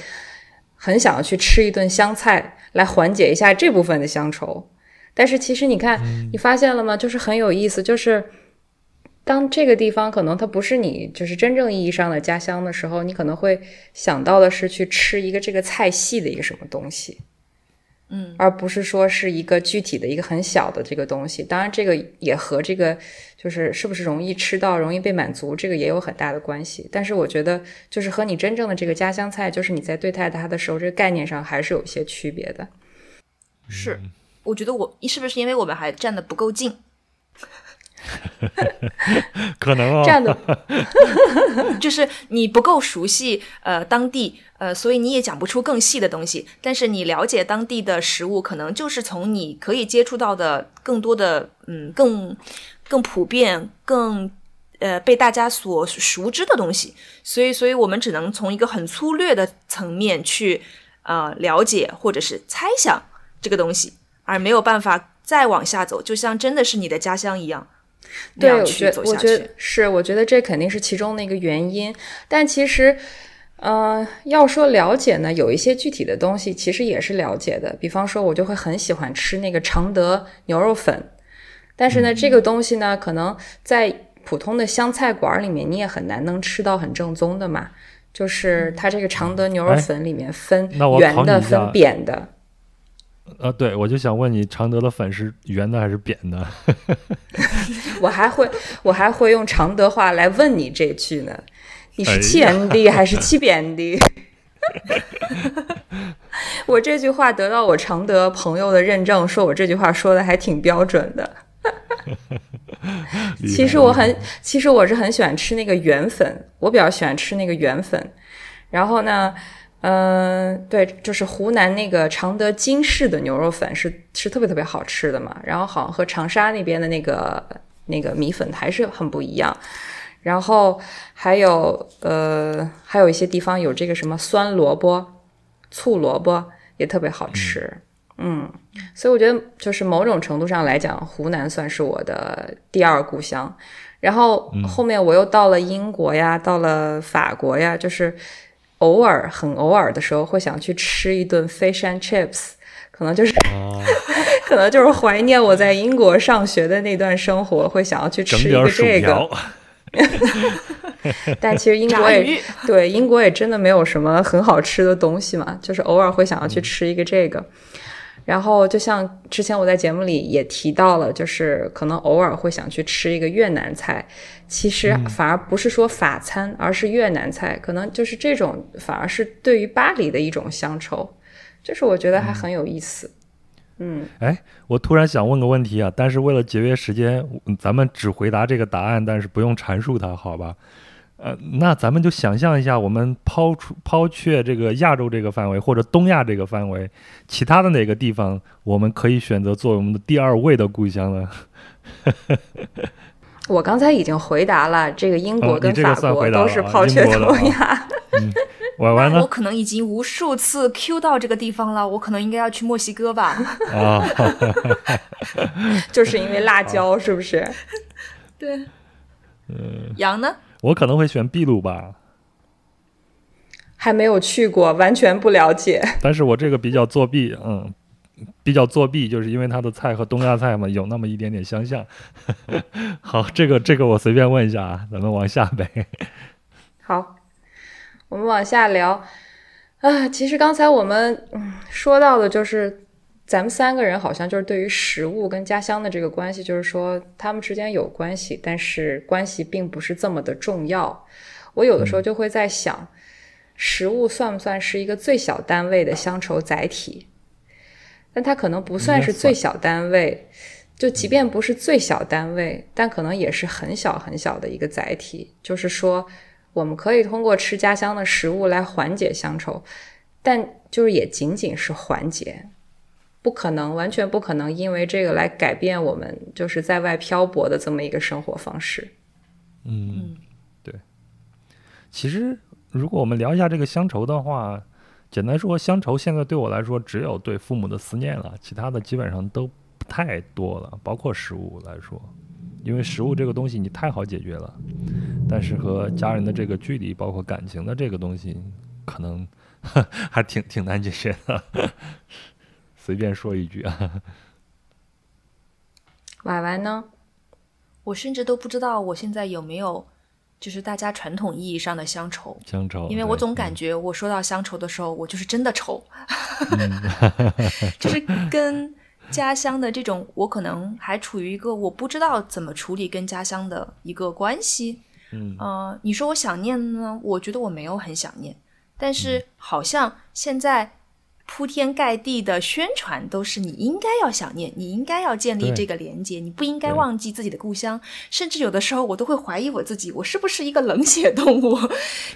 很想要去吃一顿湘菜，来缓解一下这部分的乡愁。但是其实你看，你发现了吗？就是很有意思，就是当这个地方可能它不是你就是真正意义上的家乡的时候，你可能会想到的是去吃一个这个菜系的一个什么东西。嗯，而不是说是一个具体的一个很小的这个东西。当然，这个也和这个就是是不是容易吃到、容易被满足，这个也有很大的关系。但是，我觉得就是和你真正的这个家乡菜，就是你在对待它的时候，这个概念上还是有一些区别的。是，我觉得我是不是因为我们还站的不够近？可能哦，这样的，就是你不够熟悉呃当地呃，所以你也讲不出更细的东西。但是你了解当地的食物，可能就是从你可以接触到的更多的嗯更更普遍、更呃被大家所熟知的东西。所以，所以我们只能从一个很粗略的层面去呃了解或者是猜想这个东西，而没有办法再往下走，就像真的是你的家乡一样。对，我觉得，我觉得是，我觉得这肯定是其中的一个原因。但其实，嗯，要说了解呢，有一些具体的东西其实也是了解的。比方说，我就会很喜欢吃那个常德牛肉粉，但是呢，这个东西呢，可能在普通的湘菜馆里面，你也很难能吃到很正宗的嘛。就是它这个常德牛肉粉里面分圆的，分扁的。呃，对，我就想问你，常德的粉是圆的还是扁的？我还会，我还会用常德话来问你这句呢。你是气圆的还是气扁的？我这句话得到我常德朋友的认证，说我这句话说的还挺标准的。其实我很，其实我是很喜欢吃那个圆粉，我比较喜欢吃那个圆粉。然后呢？嗯，对，就是湖南那个常德金氏的牛肉粉是是特别特别好吃的嘛，然后好像和长沙那边的那个那个米粉还是很不一样。然后还有呃，还有一些地方有这个什么酸萝卜、醋萝卜也特别好吃。嗯，所以我觉得就是某种程度上来讲，湖南算是我的第二故乡。然后后面我又到了英国呀，到了法国呀，就是偶尔很偶尔的时候会想去吃一顿 fish and chips，可能就是可能就是怀念我在英国上学的那段生活，会想要去吃一个这个。但其实英国也 对英国也真的没有什么很好吃的东西嘛，就是偶尔会想要去吃一个这个。然后就像之前我在节目里也提到了，就是可能偶尔会想去吃一个越南菜，其实反而不是说法餐，而是越南菜，可能就是这种反而是对于巴黎的一种乡愁，就是我觉得还很有意思。嗯，哎，我突然想问个问题啊，但是为了节约时间，咱们只回答这个答案，但是不用阐述它，好吧？呃，那咱们就想象一下，我们抛出抛却这个亚洲这个范围，或者东亚这个范围，其他的哪个地方我们可以选择作为我们的第二位的故乡呢？我刚才已经回答了，这个英国跟法国都是抛却东亚。歪歪呢？我可能已经无数次 Q 到这个地方了，我可能应该要去墨西哥吧？啊，就是因为辣椒，是不是？对。嗯。羊呢？我可能会选秘鲁吧。还没有去过，完全不了解。但是我这个比较作弊，嗯，比较作弊，就是因为它的菜和东亚菜嘛，有那么一点点相像。好，这个这个我随便问一下啊，咱们往下呗。好。我们往下聊啊，其实刚才我们嗯说到的，就是咱们三个人好像就是对于食物跟家乡的这个关系，就是说他们之间有关系，但是关系并不是这么的重要。我有的时候就会在想，食物算不算是一个最小单位的乡愁载体？但它可能不算是最小单位，就即便不是最小单位，但可能也是很小很小的一个载体，就是说。我们可以通过吃家乡的食物来缓解乡愁，但就是也仅仅是缓解，不可能完全不可能因为这个来改变我们就是在外漂泊的这么一个生活方式。嗯，对。其实，如果我们聊一下这个乡愁的话，简单说，乡愁现在对我来说只有对父母的思念了，其他的基本上都不太多了，包括食物来说。因为食物这个东西你太好解决了，但是和家人的这个距离，包括感情的这个东西，可能 还挺挺难解决的。随便说一句啊，婉婉呢？我甚至都不知道我现在有没有，就是大家传统意义上的乡愁。乡愁，因为我总感觉我说到乡愁的时候，我就是真的愁，就是跟。家乡的这种，我可能还处于一个我不知道怎么处理跟家乡的一个关系。嗯，呃，你说我想念呢？我觉得我没有很想念，但是好像现在铺天盖地的宣传都是你应该要想念，你应该要建立这个连接，你不应该忘记自己的故乡。甚至有的时候我都会怀疑我自己，我是不是一个冷血动物？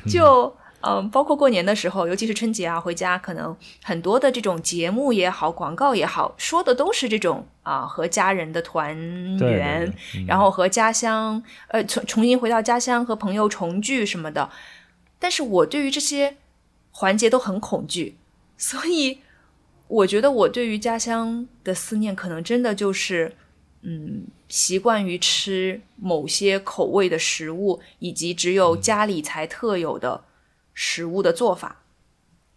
就。嗯，包括过年的时候，尤其是春节啊，回家可能很多的这种节目也好，广告也好，说的都是这种啊和家人的团圆，然后和家乡呃重重新回到家乡和朋友重聚什么的。但是我对于这些环节都很恐惧，所以我觉得我对于家乡的思念，可能真的就是嗯习惯于吃某些口味的食物，以及只有家里才特有的。食物的做法，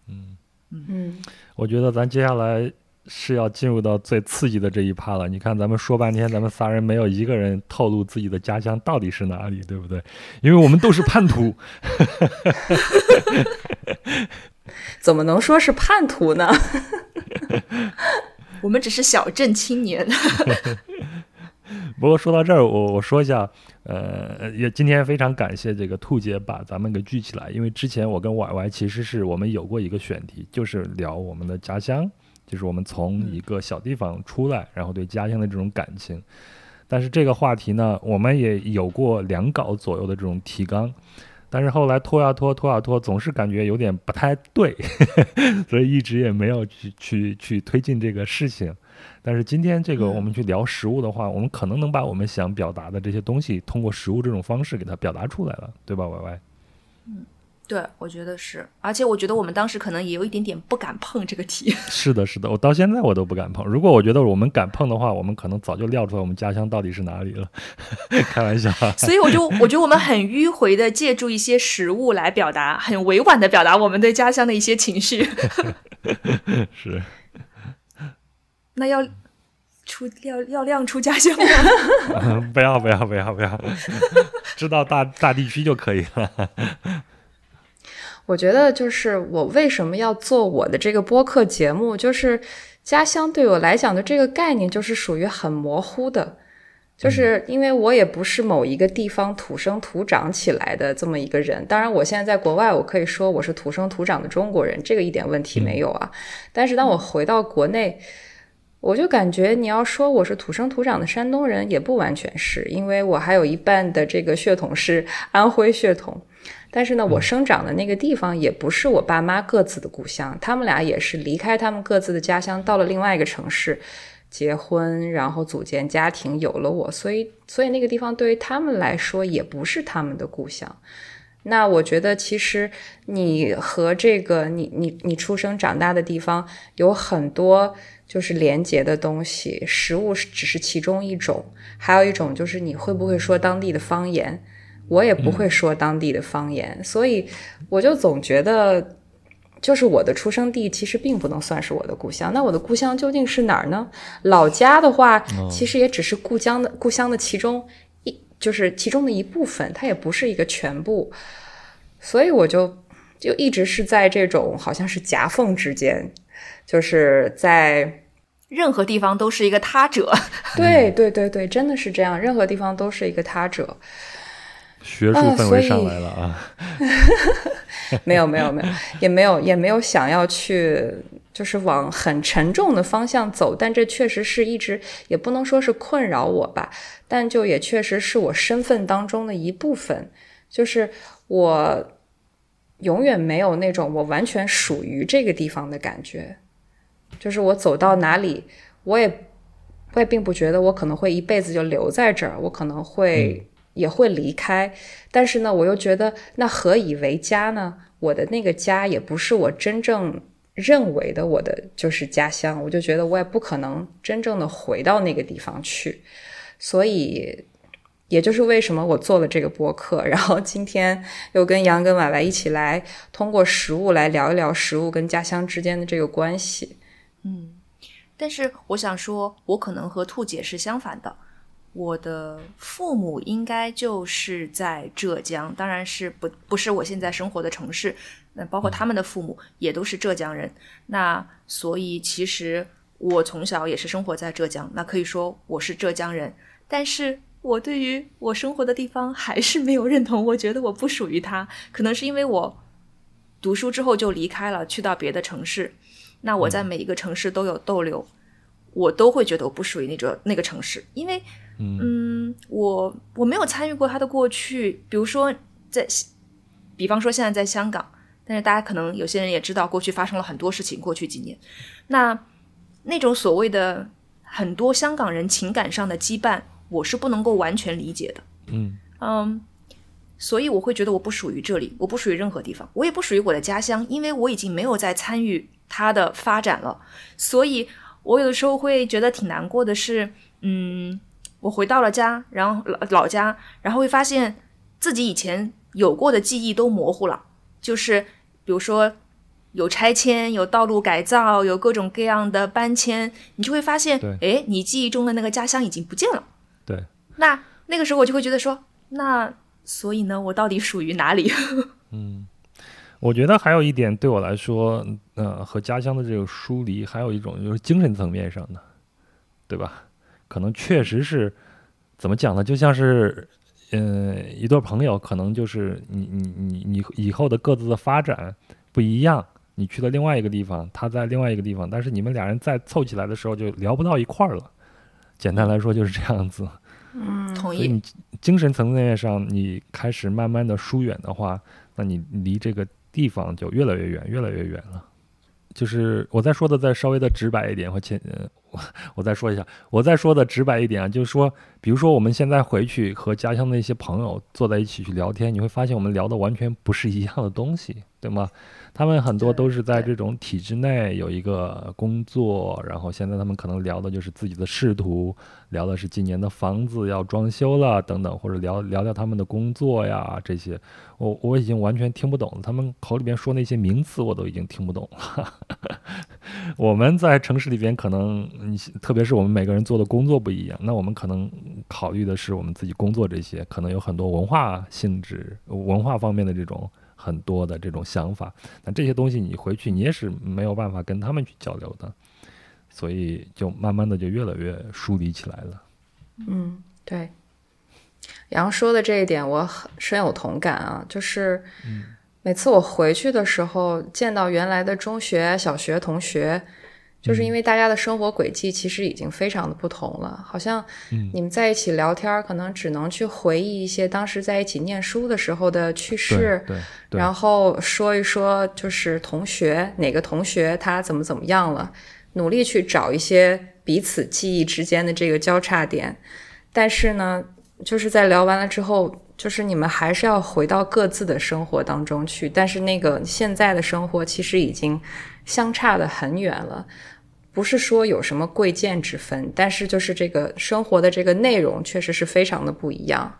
嗯嗯我觉得咱接下来是要进入到最刺激的这一趴了。你看，咱们说半天，咱们仨人没有一个人透露自己的家乡到底是哪里，对不对？因为我们都是叛徒。怎么能说是叛徒呢？我们只是小镇青年。不过说到这儿，我我说一下。呃，也今天非常感谢这个兔姐把咱们给聚起来，因为之前我跟 Y Y 其实是我们有过一个选题，就是聊我们的家乡，就是我们从一个小地方出来，然后对家乡的这种感情。但是这个话题呢，我们也有过两稿左右的这种提纲，但是后来拖呀拖，拖呀拖，总是感觉有点不太对，所以一直也没有去去去推进这个事情。但是今天这个我们去聊食物的话，我们可能能把我们想表达的这些东西，通过食物这种方式给它表达出来了，对吧歪歪。嗯。对，我觉得是，而且我觉得我们当时可能也有一点点不敢碰这个题。是的，是的，我到现在我都不敢碰。如果我觉得我们敢碰的话，我们可能早就料出来我们家乡到底是哪里了。开玩笑。所以我就我觉得我们很迂回的借助一些食物来表达，很委婉的表达我们对家乡的一些情绪。是。那要出要要亮出家乡吗？不要不要不要不要，知道大大地区就可以了。我觉得就是我为什么要做我的这个播客节目，就是家乡对我来讲的这个概念就是属于很模糊的，就是因为我也不是某一个地方土生土长起来的这么一个人。当然，我现在在国外，我可以说我是土生土长的中国人，这个一点问题没有啊。但是当我回到国内，我就感觉你要说我是土生土长的山东人，也不完全是，因为我还有一半的这个血统是 安徽血统。但是呢，我生长的那个地方也不是我爸妈各自的故乡，他们俩也是离开他们各自的家乡，到了另外一个城市结婚，然后组建家庭，有了我，所以，所以那个地方对于他们来说也不是他们的故乡。那我觉得，其实你和这个你你你出生长大的地方有很多就是连接的东西，食物是只是其中一种，还有一种就是你会不会说当地的方言。我也不会说当地的方言，所以我就总觉得，就是我的出生地其实并不能算是我的故乡。那我的故乡究竟是哪儿呢？老家的话，其实也只是故乡的故乡的其中一，就是其中的一部分，它也不是一个全部。所以我就就一直是在这种好像是夹缝之间，就是在任何地方都是一个他者。对对对对，真的是这样，任何地方都是一个他者。学术氛围上来了啊！没有没有 没有，也没有也没有想要去，就是往很沉重的方向走。但这确实是一直也不能说是困扰我吧，但就也确实是我身份当中的一部分。就是我永远没有那种我完全属于这个地方的感觉。就是我走到哪里，我也我也并不觉得我可能会一辈子就留在这儿，我可能会。也会离开，但是呢，我又觉得那何以为家呢？我的那个家也不是我真正认为的我的就是家乡，我就觉得我也不可能真正的回到那个地方去。所以，也就是为什么我做了这个播客，然后今天又跟杨跟婉婉一起来通过食物来聊一聊食物跟家乡之间的这个关系。嗯，但是我想说，我可能和兔姐是相反的。我的父母应该就是在浙江，当然是不不是我现在生活的城市。那包括他们的父母也都是浙江人。那所以其实我从小也是生活在浙江，那可以说我是浙江人。但是我对于我生活的地方还是没有认同，我觉得我不属于他。可能是因为我读书之后就离开了，去到别的城市。那我在每一个城市都有逗留，我都会觉得我不属于那个那个城市，因为。嗯，我我没有参与过他的过去，比如说在，比方说现在在香港，但是大家可能有些人也知道，过去发生了很多事情。过去几年，那那种所谓的很多香港人情感上的羁绊，我是不能够完全理解的。嗯嗯，所以我会觉得我不属于这里，我不属于任何地方，我也不属于我的家乡，因为我已经没有在参与它的发展了。所以我有的时候会觉得挺难过的，是嗯。我回到了家，然后老老家，然后会发现自己以前有过的记忆都模糊了。就是比如说有拆迁、有道路改造、有各种各样的搬迁，你就会发现，哎，你记忆中的那个家乡已经不见了。对。那那个时候我就会觉得说，那所以呢，我到底属于哪里？嗯，我觉得还有一点对我来说，呃，和家乡的这个疏离，还有一种就是精神层面上的，对吧？可能确实是，怎么讲呢？就像是，嗯，一对朋友，可能就是你你你你以后的各自的发展不一样，你去了另外一个地方，他在另外一个地方，但是你们俩人再凑起来的时候就聊不到一块儿了。简单来说就是这样子。嗯，同意。所以你精神层面上你开始慢慢的疏远的话，那你离这个地方就越来越远，越来越远了。就是我再说的再稍微的直白一点，或前呃，我我再说一下，我再说的直白一点啊，就是说，比如说我们现在回去和家乡的一些朋友坐在一起去聊天，你会发现我们聊的完全不是一样的东西，对吗？他们很多都是在这种体制内有一个工作，然后现在他们可能聊的就是自己的仕途，聊的是今年的房子要装修了等等，或者聊聊聊他们的工作呀这些，我我已经完全听不懂了，他们口里边说那些名词我都已经听不懂了。我们在城市里边可能，特别是我们每个人做的工作不一样，那我们可能考虑的是我们自己工作这些，可能有很多文化性质、文化方面的这种。很多的这种想法，那这些东西你回去你也是没有办法跟他们去交流的，所以就慢慢的就越来越疏离起来了。嗯，对。杨说的这一点我很深有同感啊，就是每次我回去的时候，见到原来的中学、小学同学。就是因为大家的生活轨迹其实已经非常的不同了，好像你们在一起聊天，可能只能去回忆一些当时在一起念书的时候的趣事，对，然后说一说就是同学哪个同学他怎么怎么样了，努力去找一些彼此记忆之间的这个交叉点。但是呢，就是在聊完了之后，就是你们还是要回到各自的生活当中去，但是那个现在的生活其实已经相差的很远了。不是说有什么贵贱之分，但是就是这个生活的这个内容确实是非常的不一样，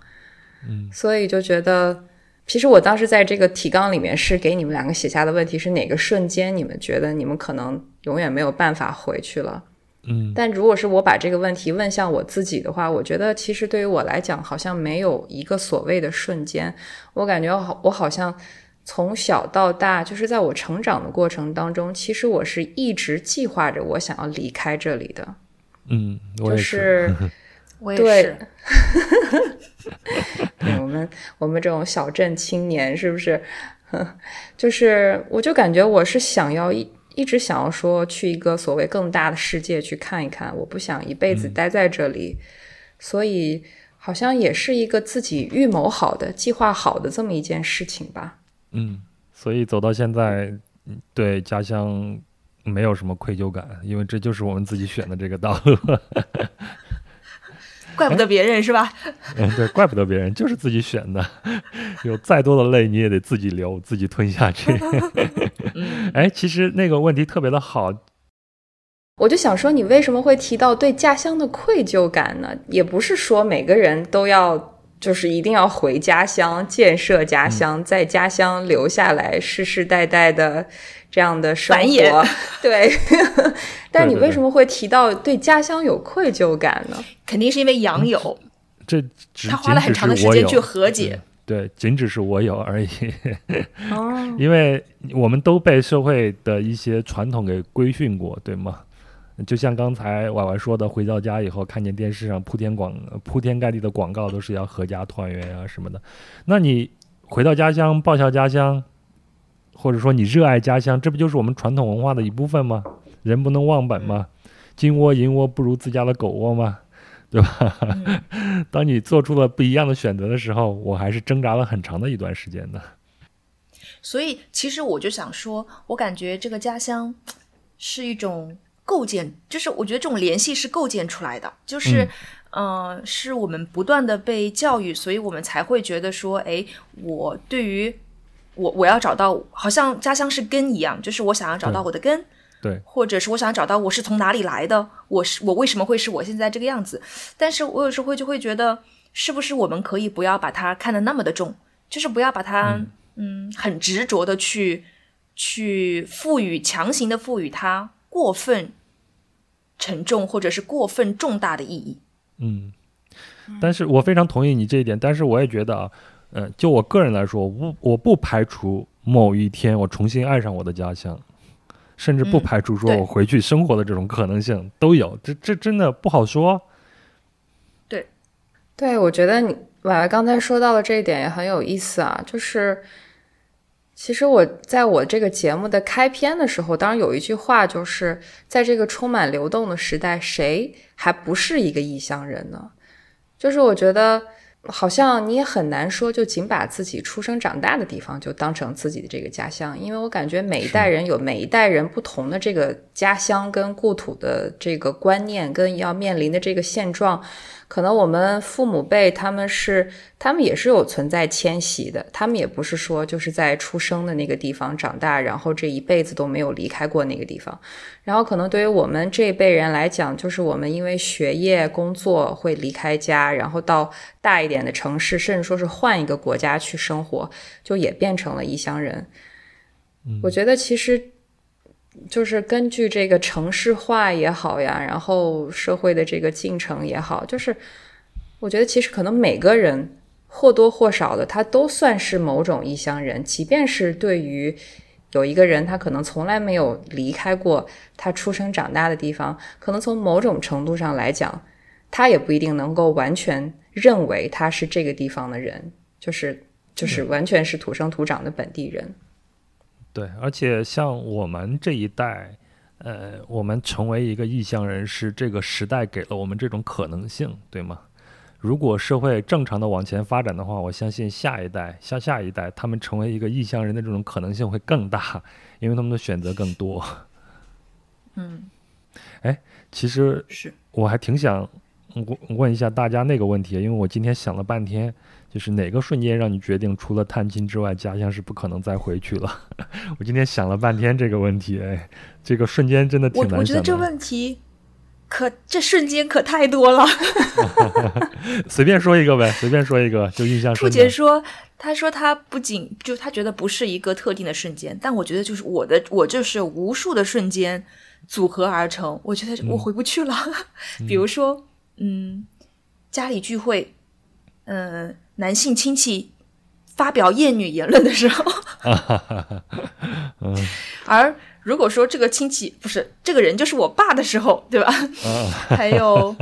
嗯，所以就觉得，其实我当时在这个提纲里面是给你们两个写下的问题是哪个瞬间你们觉得你们可能永远没有办法回去了，嗯，但如果是我把这个问题问向我自己的话，我觉得其实对于我来讲好像没有一个所谓的瞬间，我感觉好，我好像。从小到大，就是在我成长的过程当中，其实我是一直计划着我想要离开这里的。嗯，就是，我也是。对，我们我们这种小镇青年，是不是？就是，我就感觉我是想要一一直想要说去一个所谓更大的世界去看一看，我不想一辈子待在这里，所以好像也是一个自己预谋好的、计划好的这么一件事情吧。嗯，所以走到现在，对家乡没有什么愧疚感，因为这就是我们自己选的这个道路。怪不得别人是吧？嗯，对，怪不得别人，就是自己选的。有再多的泪你也得自己流，自己吞下去。哎，其实那个问题特别的好，我就想说，你为什么会提到对家乡的愧疚感呢？也不是说每个人都要。就是一定要回家乡建设家乡，在家乡留下来世世代代的这样的生活。对，但你为什么会提到对家乡有愧疚感呢？肯定是因为杨有，这他花了很长的时间去和解。对，仅只是我有而已。哦，因为我们都被社会的一些传统给规训过，对吗？就像刚才婉婉说的，回到家以后看见电视上铺天广铺天盖地的广告，都是要阖家团圆啊什么的。那你回到家乡报效家乡，或者说你热爱家乡，这不就是我们传统文化的一部分吗？人不能忘本吗？金窝银窝不如自家的狗窝吗？对吧？当你做出了不一样的选择的时候，我还是挣扎了很长的一段时间的。所以，其实我就想说，我感觉这个家乡是一种。构建就是我觉得这种联系是构建出来的，就是，嗯，是我们不断的被教育，所以我们才会觉得说，哎，我对于我我要找到，好像家乡是根一样，就是我想要找到我的根，对，或者是我想找到我是从哪里来的，我是我为什么会是我现在这个样子？但是我有时候会就会觉得，是不是我们可以不要把它看得那么的重，就是不要把它，嗯，很执着的去去赋予，强行的赋予它。过分沉重，或者是过分重大的意义。嗯，但是我非常同意你这一点。但是我也觉得啊，嗯，就我个人来说，我我不排除某一天我重新爱上我的家乡，甚至不排除说我回去生活的这种可能性都有。这这真的不好说。对，对，我觉得你婉婉刚才说到的这一点也很有意思啊，就是。其实我在我这个节目的开篇的时候，当然有一句话，就是在这个充满流动的时代，谁还不是一个异乡人呢？就是我觉得。好像你也很难说，就仅把自己出生长大的地方就当成自己的这个家乡，因为我感觉每一代人有每一代人不同的这个家乡跟故土的这个观念，跟要面临的这个现状。可能我们父母辈他们是，他们也是有存在迁徙的，他们也不是说就是在出生的那个地方长大，然后这一辈子都没有离开过那个地方。然后可能对于我们这一辈人来讲，就是我们因为学业工作会离开家，然后到大一点的城市，甚至说是换一个国家去生活，就也变成了异乡人。我觉得其实。就是根据这个城市化也好呀，然后社会的这个进程也好，就是我觉得其实可能每个人或多或少的，他都算是某种异乡人。即便是对于有一个人，他可能从来没有离开过他出生长大的地方，可能从某种程度上来讲，他也不一定能够完全认为他是这个地方的人，就是就是完全是土生土长的本地人。对，而且像我们这一代，呃，我们成为一个异乡人，是这个时代给了我们这种可能性，对吗？如果社会正常的往前发展的话，我相信下一代、下下一代，他们成为一个异乡人的这种可能性会更大，因为他们的选择更多。嗯，哎，其实是我还挺想问问一下大家那个问题，因为我今天想了半天。就是哪个瞬间让你决定，除了探亲之外，家乡是不可能再回去了？我今天想了半天这个问题，哎，这个瞬间真的挺难想的。我觉得这问题可这瞬间可太多了。随便说一个呗，随便说一个，就印象。兔姐说，她说她不仅就她觉得不是一个特定的瞬间，但我觉得就是我的，我就是无数的瞬间组合而成。我觉得我回不去了。比如说，嗯，家里聚会，嗯。男性亲戚发表厌女言论的时候，而如果说这个亲戚不是这个人就是我爸的时候，对吧？还有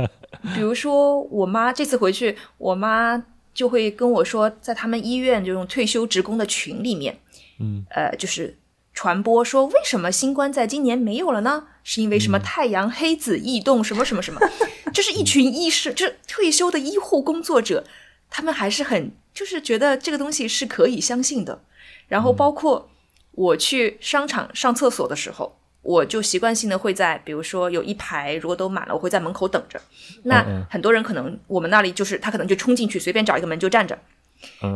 比如说我妈这次回去，我妈就会跟我说，在他们医院这种退休职工的群里面，嗯，呃，就是传播说为什么新冠在今年没有了呢？是因为什么太阳黑子异动什么什么什么？就是一群医师，就是退休的医护工作者。他们还是很就是觉得这个东西是可以相信的，然后包括我去商场上厕所的时候，我就习惯性的会在，比如说有一排如果都满了，我会在门口等着。那很多人可能我们那里就是他可能就冲进去，随便找一个门就站着。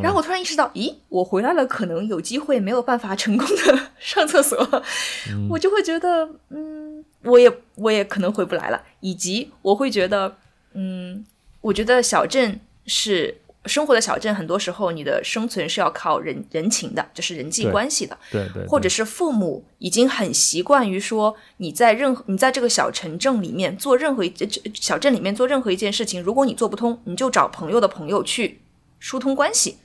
然后我突然意识到，咦，我回来了，可能有机会没有办法成功的 上厕所，我就会觉得，嗯，我也我也可能回不来了。以及我会觉得，嗯，我觉得小镇是。生活的小镇，很多时候你的生存是要靠人人情的，就是人际关系的。对对。或者是父母已经很习惯于说，你在任何你在这个小城镇里面做任何一小镇里面做任何一件事情，如果你做不通，你就找朋友的朋友去疏通关系。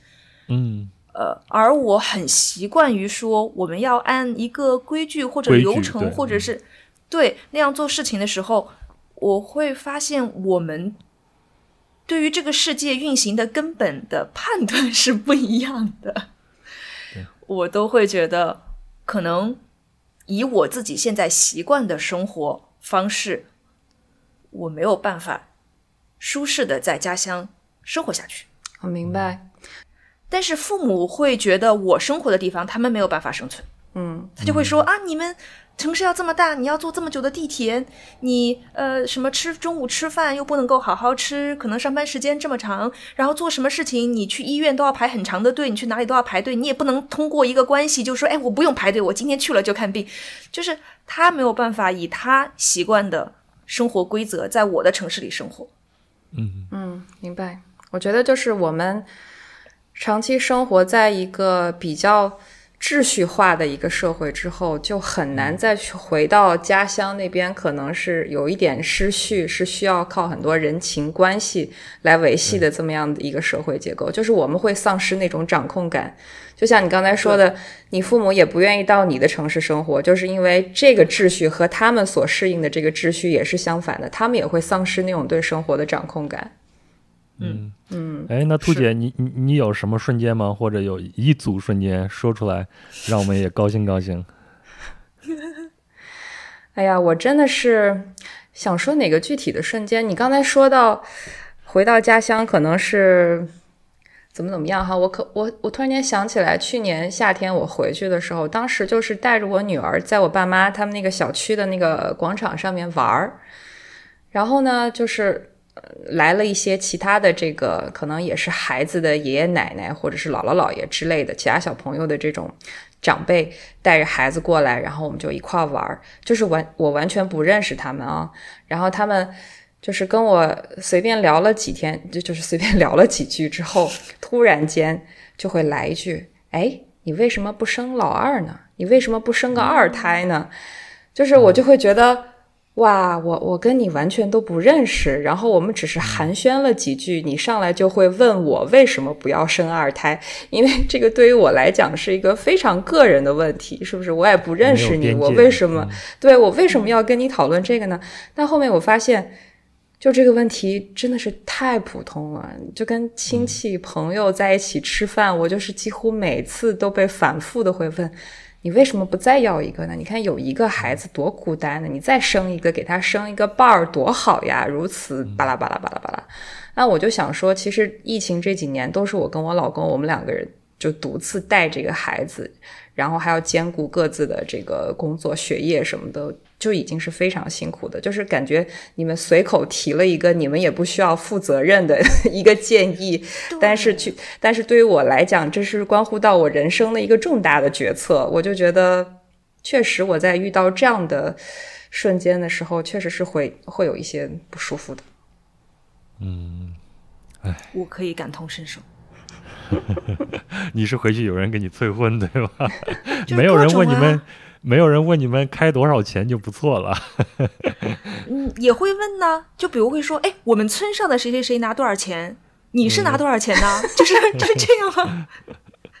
嗯。呃，而我很习惯于说，我们要按一个规矩或者流程，或者是对那样做事情的时候，我会发现我们。对于这个世界运行的根本的判断 是不一样的，我都会觉得，可能以我自己现在习惯的生活方式，我没有办法舒适的在家乡生活下去。我明白，但是父母会觉得我生活的地方他们没有办法生存，嗯，他就会说啊，你们。城市要这么大，你要坐这么久的地铁，你呃什么吃中午吃饭又不能够好好吃，可能上班时间这么长，然后做什么事情你去医院都要排很长的队，你去哪里都要排队，你也不能通过一个关系就说哎我不用排队，我今天去了就看病，就是他没有办法以他习惯的生活规则在我的城市里生活。嗯嗯，明白。我觉得就是我们长期生活在一个比较。秩序化的一个社会之后，就很难再去回到家乡那边，可能是有一点失序，是需要靠很多人情关系来维系的这么样的一个社会结构。就是我们会丧失那种掌控感，就像你刚才说的，你父母也不愿意到你的城市生活，就是因为这个秩序和他们所适应的这个秩序也是相反的，他们也会丧失那种对生活的掌控感。嗯嗯，哎，那兔姐，你你你有什么瞬间吗？或者有一组瞬间说出来，让我们也高兴高兴。哎呀，我真的是想说哪个具体的瞬间？你刚才说到回到家乡可能是怎么怎么样哈？我可我我突然间想起来，去年夏天我回去的时候，当时就是带着我女儿，在我爸妈他们那个小区的那个广场上面玩儿，然后呢，就是来了一些其他的这个可能也是孩子的爷爷奶奶或者是姥姥姥爷之类的其他小朋友的这种长辈带着孩子过来，然后我们就一块玩儿，就是完我完全不认识他们啊，然后他们。就是跟我随便聊了几天，就就是随便 聊了几句之后，突然间就会来一句：“哎，你为什么不生老二呢？你为什么不生个二胎呢？”就是我就会觉得，哇，我我跟你完全都不认识，然后我们只是寒暄了几句，你上来就会问我为什么不要生二胎？因为 这个对于我来讲是一个非常个人的问题，是不是？我也不认识你，我为什么对我为什么要跟你讨论这个呢？但后面我发现。就这个问题真的是太普通了，就跟亲戚朋友在一起吃饭，我就是几乎每次都被反复的会问，你为什么不再要一个呢？你看有一个孩子多孤单呢，你再生一个，给他生一个伴儿多好呀，如此巴拉巴拉巴拉巴拉。那我就想说，其实疫情这几年都是我跟我老公，我们两个人就独自带这个孩子，然后还要兼顾各自的这个工作、学业什么的。就已经是非常辛苦的，就是感觉你们随口提了一个你们也不需要负责任的一个建议，但是去，但是对于我来讲，这是关乎到我人生的一个重大的决策，我就觉得，确实我在遇到这样的瞬间的时候，确实是会会有一些不舒服的。嗯，哎，我可以感同身受。你是回去有人给你催婚对吧？没有人问你们。没有人问你们开多少钱就不错了。嗯，也会问呢，就比如会说，哎，我们村上的谁谁谁拿多少钱？你是拿多少钱呢？就是就是这样吗？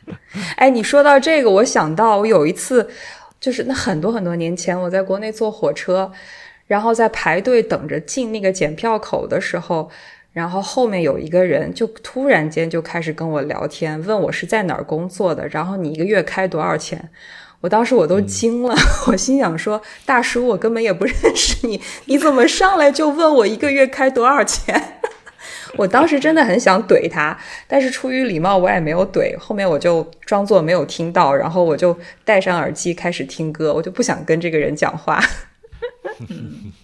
哎，你说到这个，我想到我有一次，就是那很多很多年前，我在国内坐火车，然后在排队等着进那个检票口的时候，然后后面有一个人就突然间就开始跟我聊天，问我是在哪儿工作的，然后你一个月开多少钱？我当时我都惊了，我心想说：“大叔，我根本也不认识你，你怎么上来就问我一个月开多少钱？” 我当时真的很想怼他，但是出于礼貌，我也没有怼。后面我就装作没有听到，然后我就戴上耳机开始听歌，我就不想跟这个人讲话。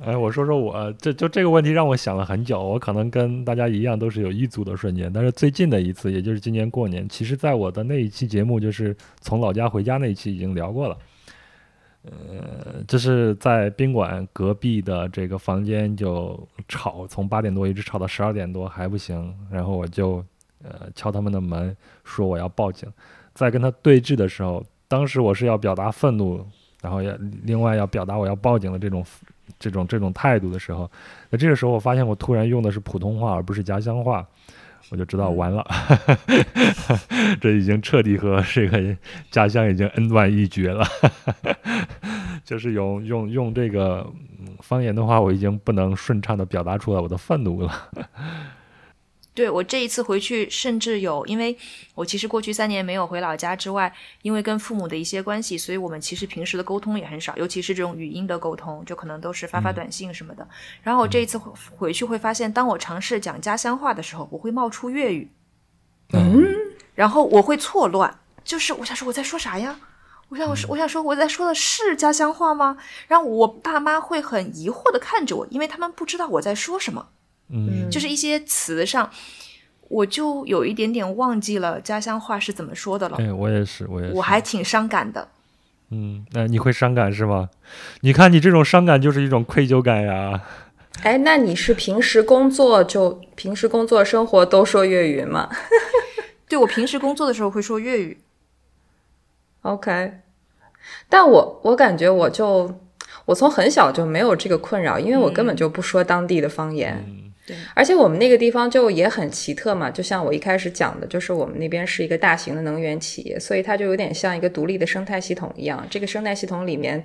哎，我说说我这就这个问题让我想了很久。我可能跟大家一样，都是有一组的瞬间。但是最近的一次，也就是今年过年，其实在我的那一期节目，就是从老家回家那一期已经聊过了。呃，就是在宾馆隔壁的这个房间就吵，从八点多一直吵到十二点多还不行。然后我就呃敲他们的门，说我要报警。在跟他对峙的时候，当时我是要表达愤怒，然后要另外要表达我要报警的这种。这种这种态度的时候，那这个时候我发现我突然用的是普通话而不是家乡话，我就知道完了，这已经彻底和这个家乡已经恩断义绝了。就是用用用这个方言的话，我已经不能顺畅的表达出来我的愤怒了。对我这一次回去，甚至有，因为我其实过去三年没有回老家之外，因为跟父母的一些关系，所以我们其实平时的沟通也很少，尤其是这种语音的沟通，就可能都是发发短信什么的。然后我这一次回去会发现，当我尝试讲家乡话的时候，我会冒出粤语，嗯，然后我会错乱，就是我想说我在说啥呀？我想我说我想说我在说的是家乡话吗？然后我爸妈会很疑惑的看着我，因为他们不知道我在说什么。嗯，就是一些词上，我就有一点点忘记了家乡话是怎么说的了。哎，我也是，我也是，我还挺伤感的。嗯，那你会伤感是吗？你看你这种伤感就是一种愧疚感呀。哎，那你是平时工作就平时工作生活都说粤语吗？对，我平时工作的时候会说粤语。OK，但我我感觉我就我从很小就没有这个困扰，因为我根本就不说当地的方言。而且我们那个地方就也很奇特嘛，就像我一开始讲的，就是我们那边是一个大型的能源企业，所以它就有点像一个独立的生态系统一样。这个生态系统里面，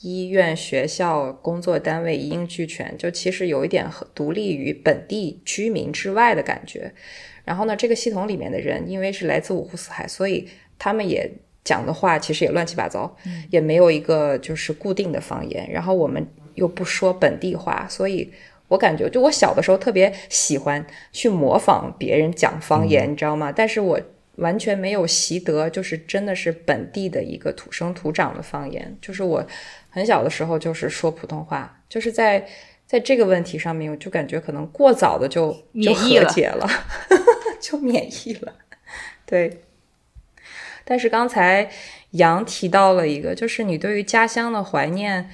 医院、学校、工作单位一应俱全，就其实有一点独立于本地居民之外的感觉。然后呢，这个系统里面的人，因为是来自五湖四海，所以他们也讲的话其实也乱七八糟，也没有一个就是固定的方言。然后我们又不说本地话，所以。我感觉，就我小的时候特别喜欢去模仿别人讲方言，嗯你知道吗？但是我完全没有习得，就是真的是本地的一个土生土长的方言。就是我很小的时候就是说普通话，就是在在这个问题上面，我就感觉可能过早的就就和免疫了解了，就免疫了。对。但是刚才杨提到了一个，就是你对于家乡的怀念，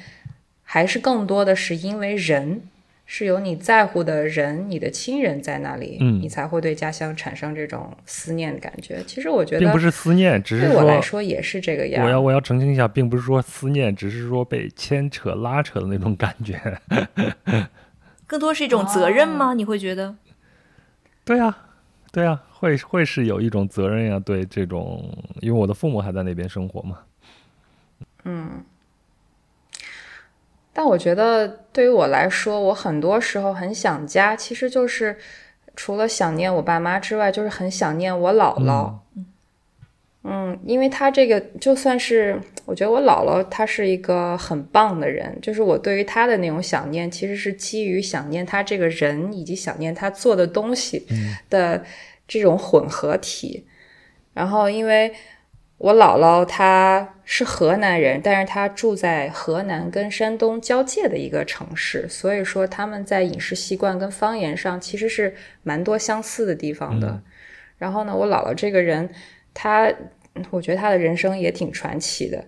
还是更多的是因为人，是有你在乎的人，你的亲人在那里，嗯你才会对家乡产生这种思念的感觉。其实我觉得，并不是思念，只是对我来说说也是这个样。我要我要澄清一下，并不是说思念，只是说被牵扯拉扯的那种感觉。更多是一种责任吗？你会觉得？对呀、对呀、会会是有一种责任呀、对这种，因为我的父母还在那边生活嘛。但我觉得对于我来说，我很多时候很想家，其实就是除了想念我爸妈之外，就是很想念我姥姥。嗯，因为她这个就算是，我觉得我姥姥她是一个很棒的人，就是我对于她的那种想念，其实是基于想念她这个人，以及想念她做的东西的这种混合体。然后，因为我姥姥她是河南人，但是她住在河南跟山东交界的一个城市，所以说他们在饮食习惯跟方言上其实是蛮多相似的地方的。然后呢，我姥姥这个人，她我觉得她的人生也挺传奇的。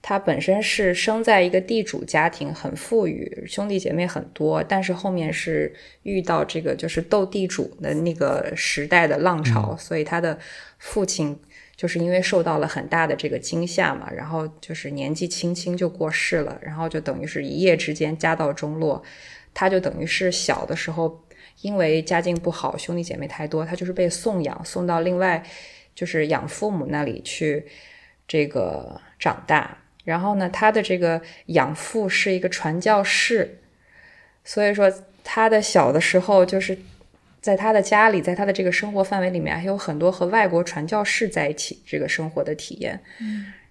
她本身是生在一个地主家庭，很富裕，兄弟姐妹很多，但是后面是遇到这个就是斗地主的那个时代的浪潮，所以她的父亲就是因为受到了很大的这个惊吓嘛，然后就是年纪轻轻就过世了，然后就等于是一夜之间家道中落，他就等于是小的时候因为家境不好，兄弟姐妹太多，他就是被送养送到另外就是养父母那里去这个长大。然后呢，他的这个养父是一个传教士，所以说他的小的时候就是在他的家里，在他的这个生活范围里面，还有很多和外国传教士在一起这个生活的体验。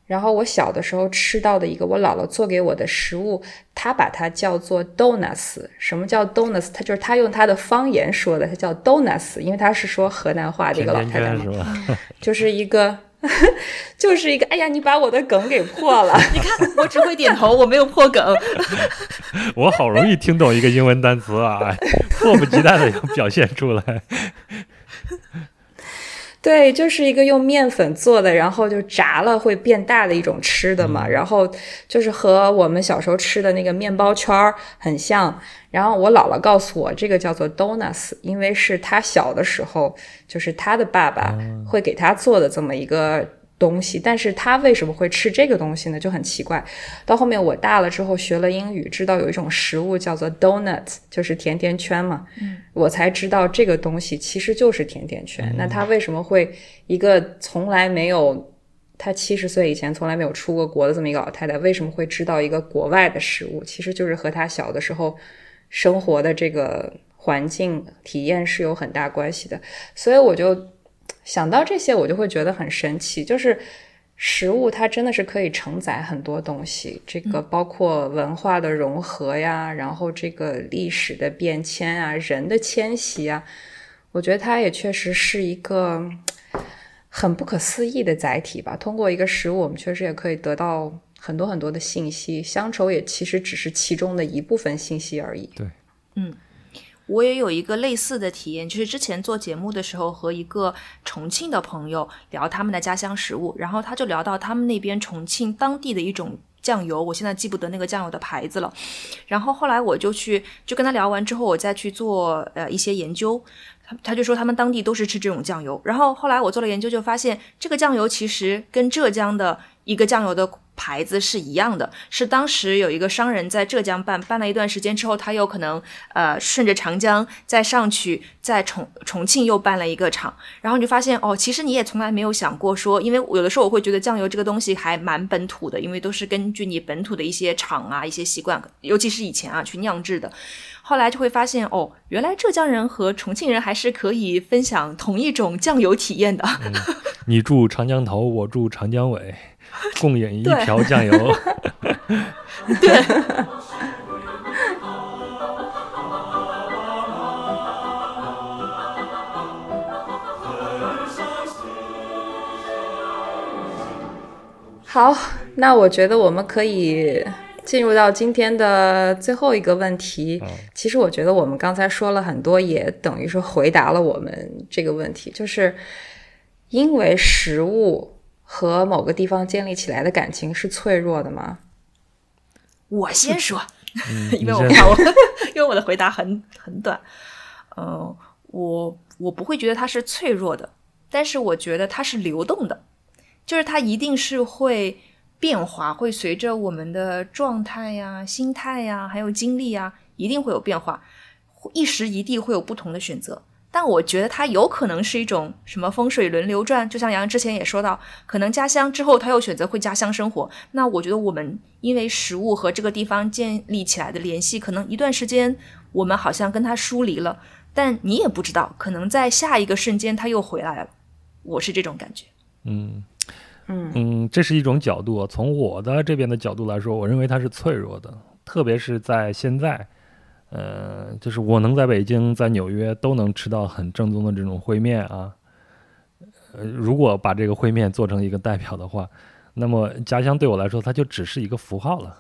然后我小的时候吃到的一个我姥姥做给我的食物，她把它叫做 donuts。什么叫 donuts？她就是她用她的方言说的，她叫 donuts，因为她是说河南话的一个老太太嘛？就是一个，就是一个，哎呀，你把我的梗给破了。你看，我只会点头，我没有破梗。我好容易听懂一个英文单词啊，迫不及待的要表现出来。对，就是一个用面粉做的，然后就炸了会变大的一种吃的嘛。然后就是和我们小时候吃的那个面包圈儿很像。然后我姥姥告诉我，这个叫做 donuts，因为是她小的时候，就是她的爸爸会给她做的这么一个东西。但是他为什么会吃这个东西呢？就很奇怪。到后面我大了之后学了英语，知道有一种食物叫做 donuts，就是甜甜圈嘛。嗯我才知道这个东西其实就是甜甜圈。那他为什么会一个从来没有，他七十岁以前从来没有出过国的这么一个老太太，为什么会知道一个国外的食物？其实就是和他小的时候生活的这个环境体验是有很大关系的。所以我就想到这些，我就会觉得很神奇，就是。食物它真的是可以承载很多东西，这个包括文化的融合呀，然后这个历史的变迁啊，人的迁徙啊，我觉得它也确实是一个很不可思议的载体吧。通过一个食物，我们确实也可以得到很多很多的信息，乡愁也其实只是其中的一部分信息而已。我也有一个类似的体验，就是之前做节目的时候，和一个重庆的朋友聊他们的家乡食物，然后他就聊到他们那边重庆当地的一种酱油，我现在记不得那个酱油的牌子了。然后后来我就去就跟他聊完之后，我再去做呃一些研究，他他就说他们当地都是吃这种酱油。然后后来我做了研究，就发现这个酱油其实跟浙江的一个酱油的牌子是一样的，是当时有一个商人在浙江办，办了一段时间之后，他有可能呃顺着长江再上去，在重重庆又办了一个厂，然后你就发现哦，其实你也从来没有想过说，因为有的时候我会觉得酱油这个东西还蛮本土的，因为都是根据你本土的一些厂啊、一些习惯，尤其是以前啊去酿制的。后来就会发现哦，原来浙江人和重庆人还是可以分享同一种酱油体验的。你住长江头，我住长江尾，共饮一瓢酱油。对。好，那我觉得我们可以进入到今天的最后一个问题。其实我觉得我们刚才说了很多，也等于说回答了我们这个问题，就是因为食物。和某个地方建立起来的感情是脆弱的吗？我先说，因为你我先怕我，因为我的回答很很短。嗯、我我不会觉得它是脆弱的，但是我觉得它是流动的，就是它一定是会变化，会随着我们的状态呀、心态呀，还有经历呀，一定会有变化，一时一地会有不同的选择。但我觉得它有可能是一种什么风水轮流转，就像杨洋之前也说到，可能家乡之后他又选择回家乡生活。那我觉得我们因为食物和这个地方建立起来的联系，可能一段时间我们好像跟他疏离了，但你也不知道，可能在下一个瞬间他又回来了。我是这种感觉。嗯嗯嗯，这是一种角度。从我的这边的角度来说，我认为它是脆弱的，特别是在现在，呃，就是我能在北京、在纽约都能吃到很正宗的这种烩面啊。呃，如果把这个烩面做成一个代表的话，那么家乡对我来说，它就只是一个符号了。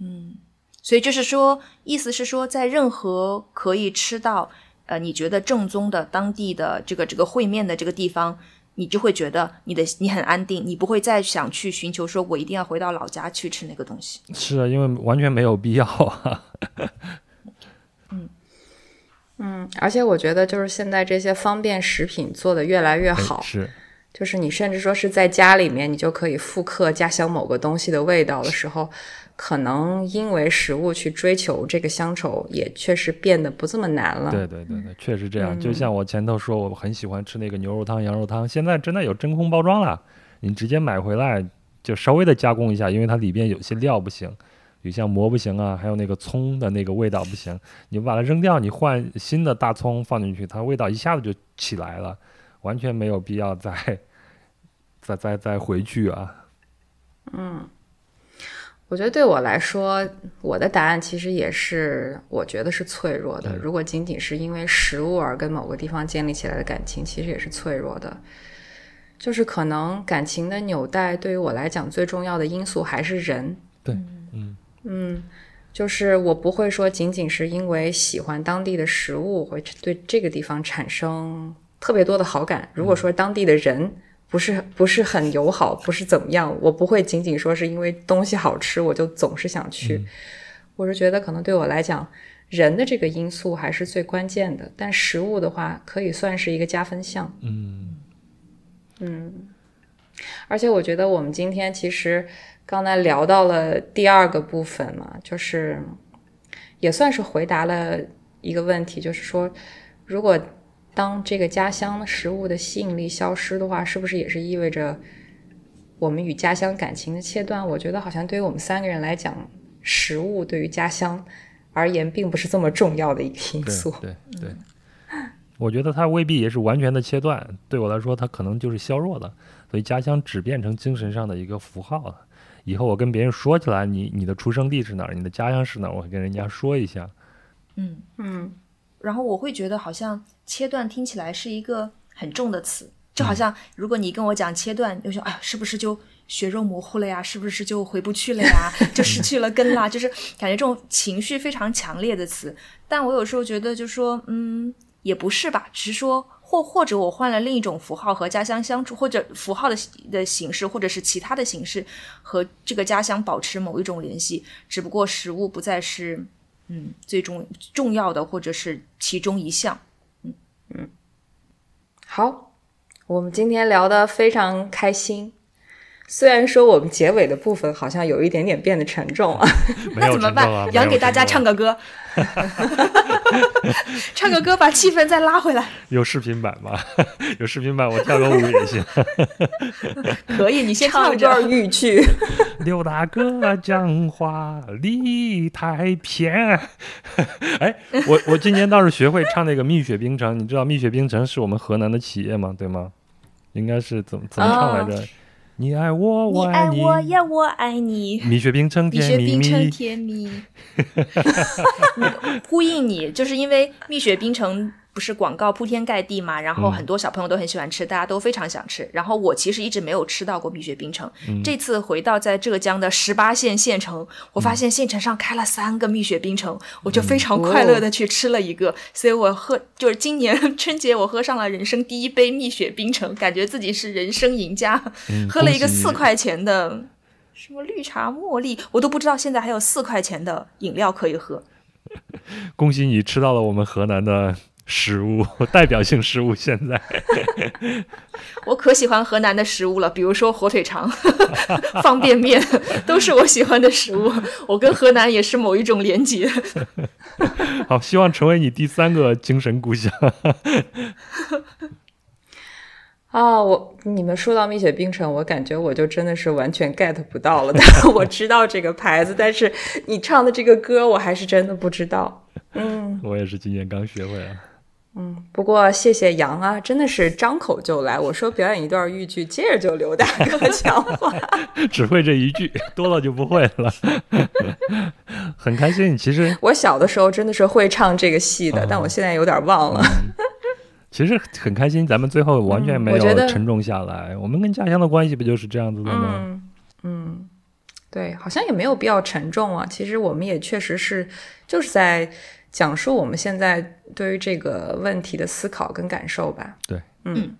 嗯所以就是说，意思是说，在任何可以吃到呃你觉得正宗的当地的这个这个烩面的这个地方，你就会觉得你的你很安定，你不会再想去寻求说我一定要回到老家去吃那个东西。是啊，因为完全没有必要啊。嗯嗯，而且我觉得就是现在这些方便食品做的越来越好，是，就是你甚至说是在家里面，你就可以复刻家乡某个东西的味道的时候，可能因为食物去追求这个乡愁，也确实变得不这么难了。对对对对，确实这样。就像我前头说，我很喜欢吃那个牛肉汤、羊肉汤，现在真的有真空包装了，你直接买回来就稍微的加工一下，因为它里边有些料不行，比如像馍不行啊，还有那个葱的那个味道不行，你把它扔掉，你换新的大葱放进去，它味道一下子就起来了，完全没有必要再 再再再回去啊。我觉得对我来说，我的答案其实也是，我觉得是脆弱的。嗯如果仅仅是因为食物而跟某个地方建立起来的感情，其实也是脆弱的。就是可能感情的纽带对于我来讲，最重要的因素还是人。对，嗯嗯，就是我不会说仅仅是因为喜欢当地的食物，会对这个地方产生特别多的好感。如果说当地的人不是不是很友好，不是怎么样，我不会仅仅说是因为东西好吃，我就总是想去。我是觉得可能对我来讲，人的这个因素还是最关键的。但食物的话，可以算是一个加分项。嗯而且我觉得我们今天其实刚才聊到了第二个部分嘛，就是也算是回答了一个问题，就是说，如果当这个家乡食物的吸引力消失的话，是不是也是意味着我们与家乡感情的切断？我觉得好像对于我们三个人来讲，食物对于家乡而言并不是这么重要的一个因对素。对对，我觉得它未必也是完全的切断，对我来说，它可能就是削弱了，所以家乡只变成精神上的一个符号了。以后我跟别人说起来，你你的出生地是哪儿，你的家乡是哪儿，我会跟人家说一下。嗯，嗯然后我会觉得好像切断听起来是一个很重的词，就好像如果你跟我讲切断，就说哎呀，是不是就血肉模糊了呀？是不是就回不去了呀？就失去了根啦？就是感觉这种情绪非常强烈的词。但我有时候觉得，就说嗯，也不是吧，只是说或或者我换了另一种符号和家乡相处，或者符号的的形式，或者是其他的形式和这个家乡保持某一种联系，只不过食物不再是。嗯，最重重要的或者是其中一项。嗯好，我们今天聊得非常开心。虽然说我们结尾的部分好像有一点点变得沉重啊，那怎么办？杨给大家唱个个歌，唱个歌把气氛再拉回来。有视频版吗？有视频版，我跳个舞也行。可以，你先唱唱一段。豫剧。刘大哥讲话理太偏。哎，我我今年倒是学会唱那个《蜜雪冰城》，你知道《蜜雪冰城》是我们河南的企业吗？对吗？应该是怎么怎么唱来着？你爱我，你你爱我呀，我爱你。蜜雪冰城蜜雪甜蜜冰城蜜。甜蜜，呼应你，就是因为蜜雪冰城不是广告铺天盖地嘛，然后很多小朋友都很喜欢吃，大家都非常想吃。然后我其实一直没有吃到过蜜雪冰城。这次回到在浙江的十八线县城，我发现县城上开了三个蜜雪冰城，我就非常快乐的去吃了一个。所以我喝就是今年 春节我喝上了人生第一杯蜜雪冰城，感觉自己是人生赢家。喝了一个四块钱的什么绿茶茉莉，我都不知道现在还有四块钱的饮料可以喝。恭喜你吃到了我们河南的。食物 代表性食物，现在 我可喜欢河南的食物了，比如说火腿肠、方便面，都是我喜欢的食物。我跟河南也是某一种连结。好，希望成为你第三个精神故乡。啊，我你们说到蜜雪冰城，我感觉我就真的是完全 get 不到了。但我知道这个牌子，但是你唱的这个歌，我还是真的不知道。嗯，我也是今年刚学会啊。嗯，不过谢谢杨啊，真的是张口就来。我说表演一段豫剧，接着就刘大哥讲话，只会这一句，多了就不会了。很开心，其实 我小的时候真的是会唱这个戏的，但我现在有点忘了。其实很开心，咱们最后完全没有沉重下来。我们跟家乡的关系不就是这样子的吗？嗯，对，好像也没有必要沉重啊。其实我们也确实是就是在。讲述我们现在对于这个问题的思考跟感受吧。对，嗯，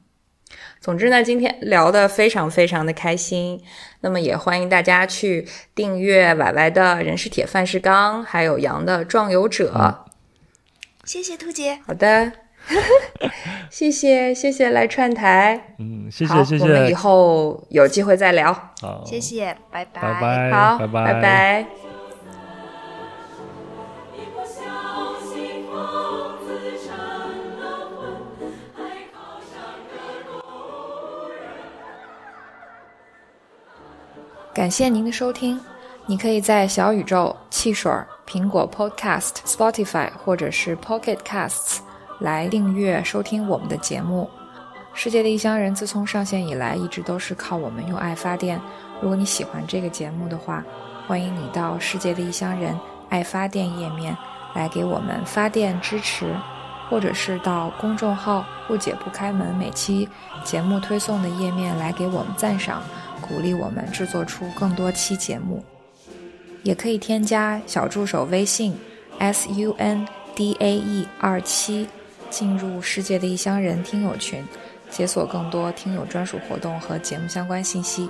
总之呢，今天聊得非常非常的开心。那么也欢迎大家去订阅歪歪的人是铁饭是钢，还有羊的壮游者。谢谢兔姐。好的，谢谢谢谢来串台。嗯，谢谢谢谢。我们以后有机会再聊。好，谢谢，拜拜。拜拜。好，拜拜拜。感谢您的收听，你可以在小宇宙、汽水、苹果 Podcast、Spotify 或者是 Pocket Casts 来订阅收听我们的节目。世界的异乡人自从上线以来，一直都是靠我们用爱发电。如果你喜欢这个节目的话，欢迎你到世界的异乡人爱发电页面来给我们发电支持，或者是到公众号不解不开门每期节目推送的页面来给我们赞赏。鼓励我们制作出更多期节目，也可以添加小助手微信 s u n d a e 二七，进入世界的异乡人听友群，解锁更多听友专属活动和节目相关信息。